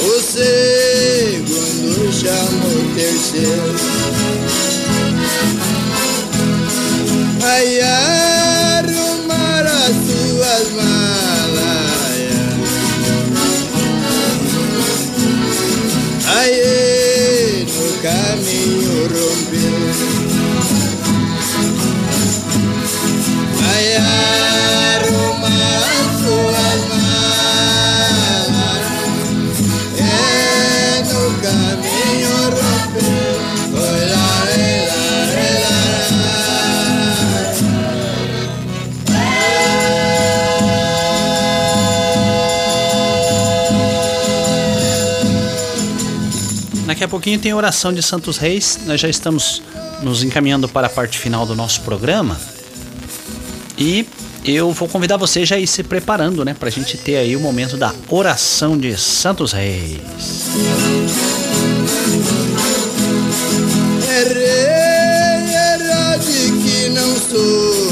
O segundo chama o terceiro. Ai, arrumar as suas malas. Ai, no caminho rompeu. Daqui a pouquinho tem oração de Santos Reis. Nós já estamos nos encaminhando para a parte final do nosso programa. E eu vou convidar você já a ir se preparando, né? Pra gente ter aí o momento da oração de Santos Reis. Que não sobra.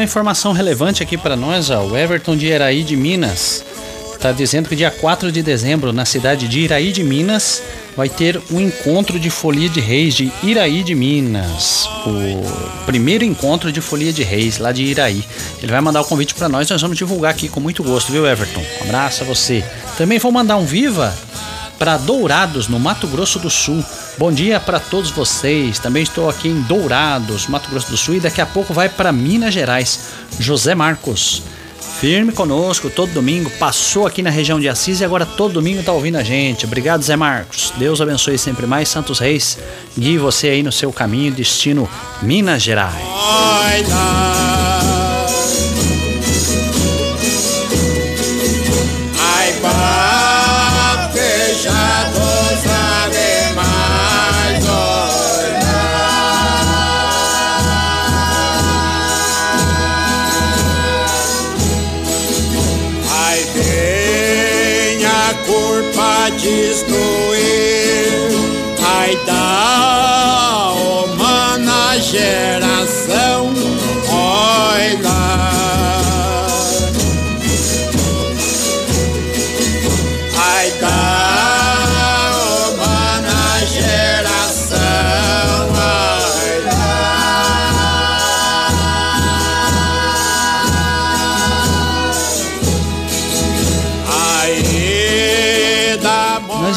Uma informação relevante aqui para nós, ó, o Everton de Iraí de Minas está dizendo que dia 4 de dezembro, na cidade de Iraí de Minas, vai ter um encontro de Folia de Reis de Iraí de Minas. O primeiro encontro de Folia de Reis lá de Iraí. Ele vai mandar o convite para nós, nós vamos divulgar aqui com muito gosto, viu, Everton? Um abraço a você. Também vou mandar um viva para Dourados, no Mato Grosso do Sul. Bom dia para todos vocês. Também estou aqui em Dourados, Mato Grosso do Sul, e daqui a pouco vai para Minas Gerais. José Marcos. Firme conosco todo domingo, passou aqui na região de Assis e agora todo domingo está ouvindo a gente. Obrigado, Zé Marcos. Deus abençoe sempre mais. Santos Reis, guie você aí no seu caminho, destino Minas Gerais.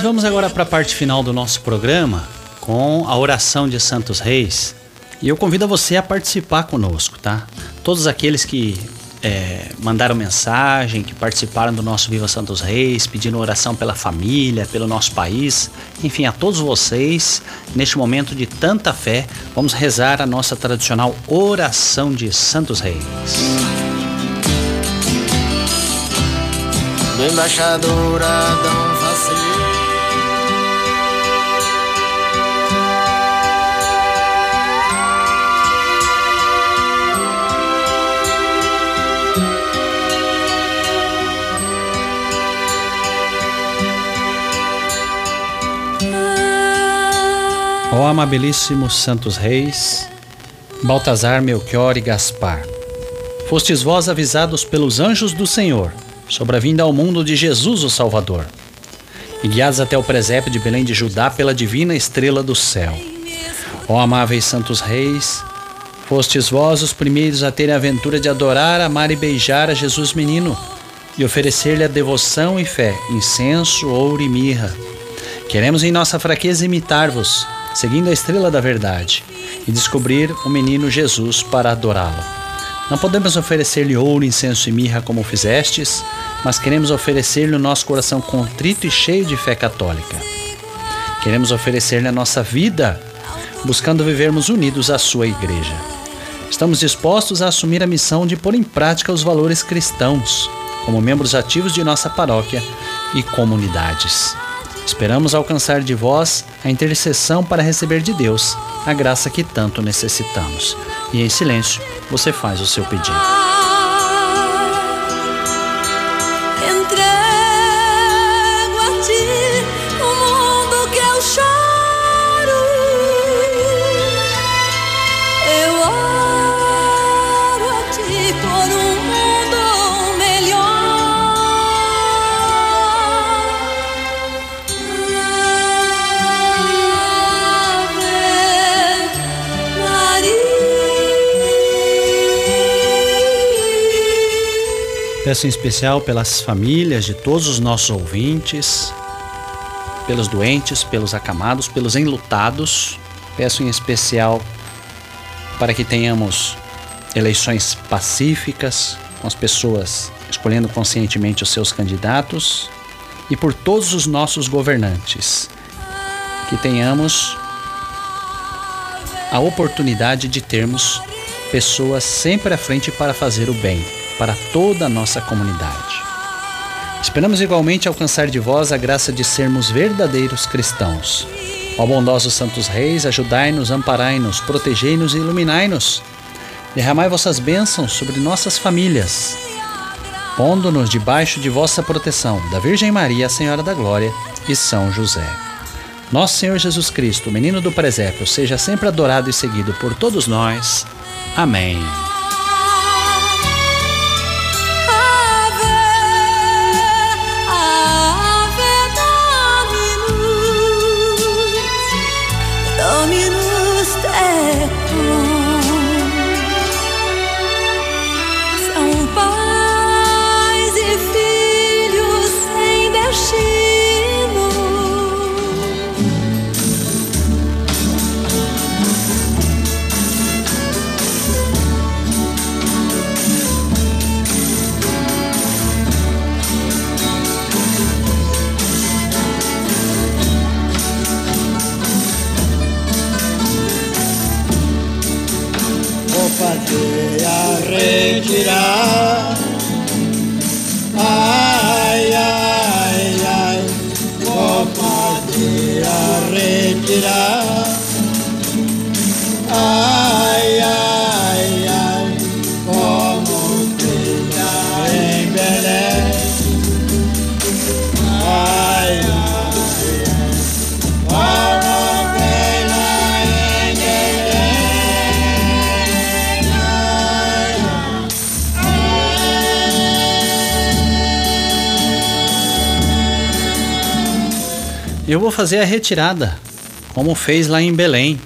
Vamos agora para a parte final do nosso programa com a oração de Santos Reis. E eu convido você a participar conosco, tá? Todos aqueles que é, mandaram mensagem, que participaram do nosso Viva Santos Reis, pedindo oração pela família, pelo nosso país, enfim, a todos vocês, neste momento de tanta fé, vamos rezar a nossa tradicional oração de Santos Reis. do embaixador Adão. Ó amabilíssimos santos reis, Baltazar, Melchior e Gaspar, fostes vós avisados pelos anjos do Senhor sobre a vinda ao mundo de Jesus o Salvador, e guiados até o presépio de Belém de Judá pela divina estrela do céu. Ó amáveis santos reis, fostes vós os primeiros a terem a aventura de adorar, amar e beijar a Jesus menino, e oferecer-lhe a devoção e fé, incenso, ouro e mirra. Queremos em nossa fraqueza imitar-vos, seguindo a estrela da verdade, e descobrir o menino Jesus para adorá-lo. Não podemos oferecer-lhe ouro, incenso e mirra como fizestes, mas queremos oferecer-lhe o nosso coração contrito e cheio de fé católica. Queremos oferecer-lhe a nossa vida, buscando vivermos unidos à sua igreja. Estamos dispostos a assumir a missão de pôr em prática os valores cristãos, como membros ativos de nossa paróquia e comunidades. Esperamos alcançar de vós a intercessão para receber de Deus a graça que tanto necessitamos. E em silêncio, você faz o seu pedido. Peço em especial pelas famílias de todos os nossos ouvintes, pelos doentes, pelos acamados, pelos enlutados. Peço em especial para que tenhamos eleições pacíficas, com as pessoas escolhendo conscientemente os seus candidatos, e por todos os nossos governantes. Que tenhamos a oportunidade de termos pessoas sempre à frente para fazer o bem para toda a nossa comunidade. Esperamos igualmente alcançar de vós a graça de sermos verdadeiros cristãos. Ó bondosos santos reis, ajudai-nos, amparai-nos, protegei-nos e iluminai-nos. Derramai vossas bênçãos sobre nossas famílias, pondo-nos debaixo de vossa proteção, da Virgem Maria, Senhora da Glória e São José. Nosso Senhor Jesus Cristo, menino do presépio, seja sempre adorado e seguido por todos nós. Amém. Eu vou fazer a retirada, como fez lá em Belém.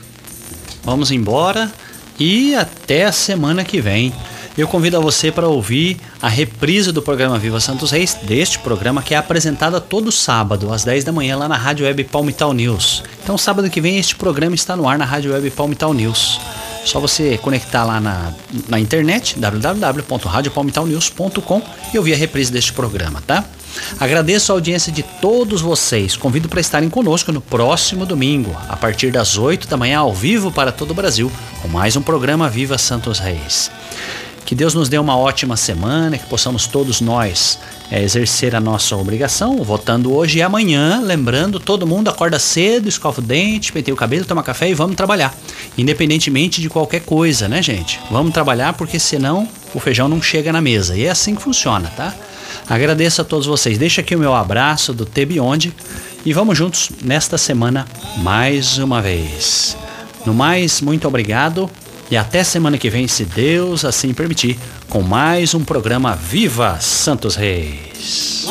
Vamos embora e até a semana que vem. Eu convido a você para ouvir a reprise do programa Viva Santos Reis, deste programa que é apresentado todo sábado, às 10 da manhã, lá na Rádio Web Palmital News. Então, sábado que vem, este programa está no ar na Rádio Web Palmital News. Só você conectar lá na, na internet, www.radiopalmitalnews.com e ouvir a reprise deste programa, tá? Agradeço a audiência de todos vocês. Convido para estarem conosco no próximo domingo, a partir das 8 da manhã, ao vivo para todo o Brasil, com mais um programa Viva Santos Reis. Que Deus nos dê uma ótima semana, que possamos todos nós é, exercer a nossa obrigação, votando hoje e amanhã. Lembrando, todo mundo acorda cedo, escova o dente, penteia o cabelo, toma café e vamos trabalhar. Independentemente de qualquer coisa, né, gente? Vamos trabalhar porque senão o feijão não chega na mesa. E é assim que funciona, tá? Agradeço a todos vocês. Deixa aqui o meu abraço do Tebionde e vamos juntos nesta semana mais uma vez. No mais, muito obrigado e até semana que vem, se Deus assim permitir, com mais um programa Viva Santos Reis.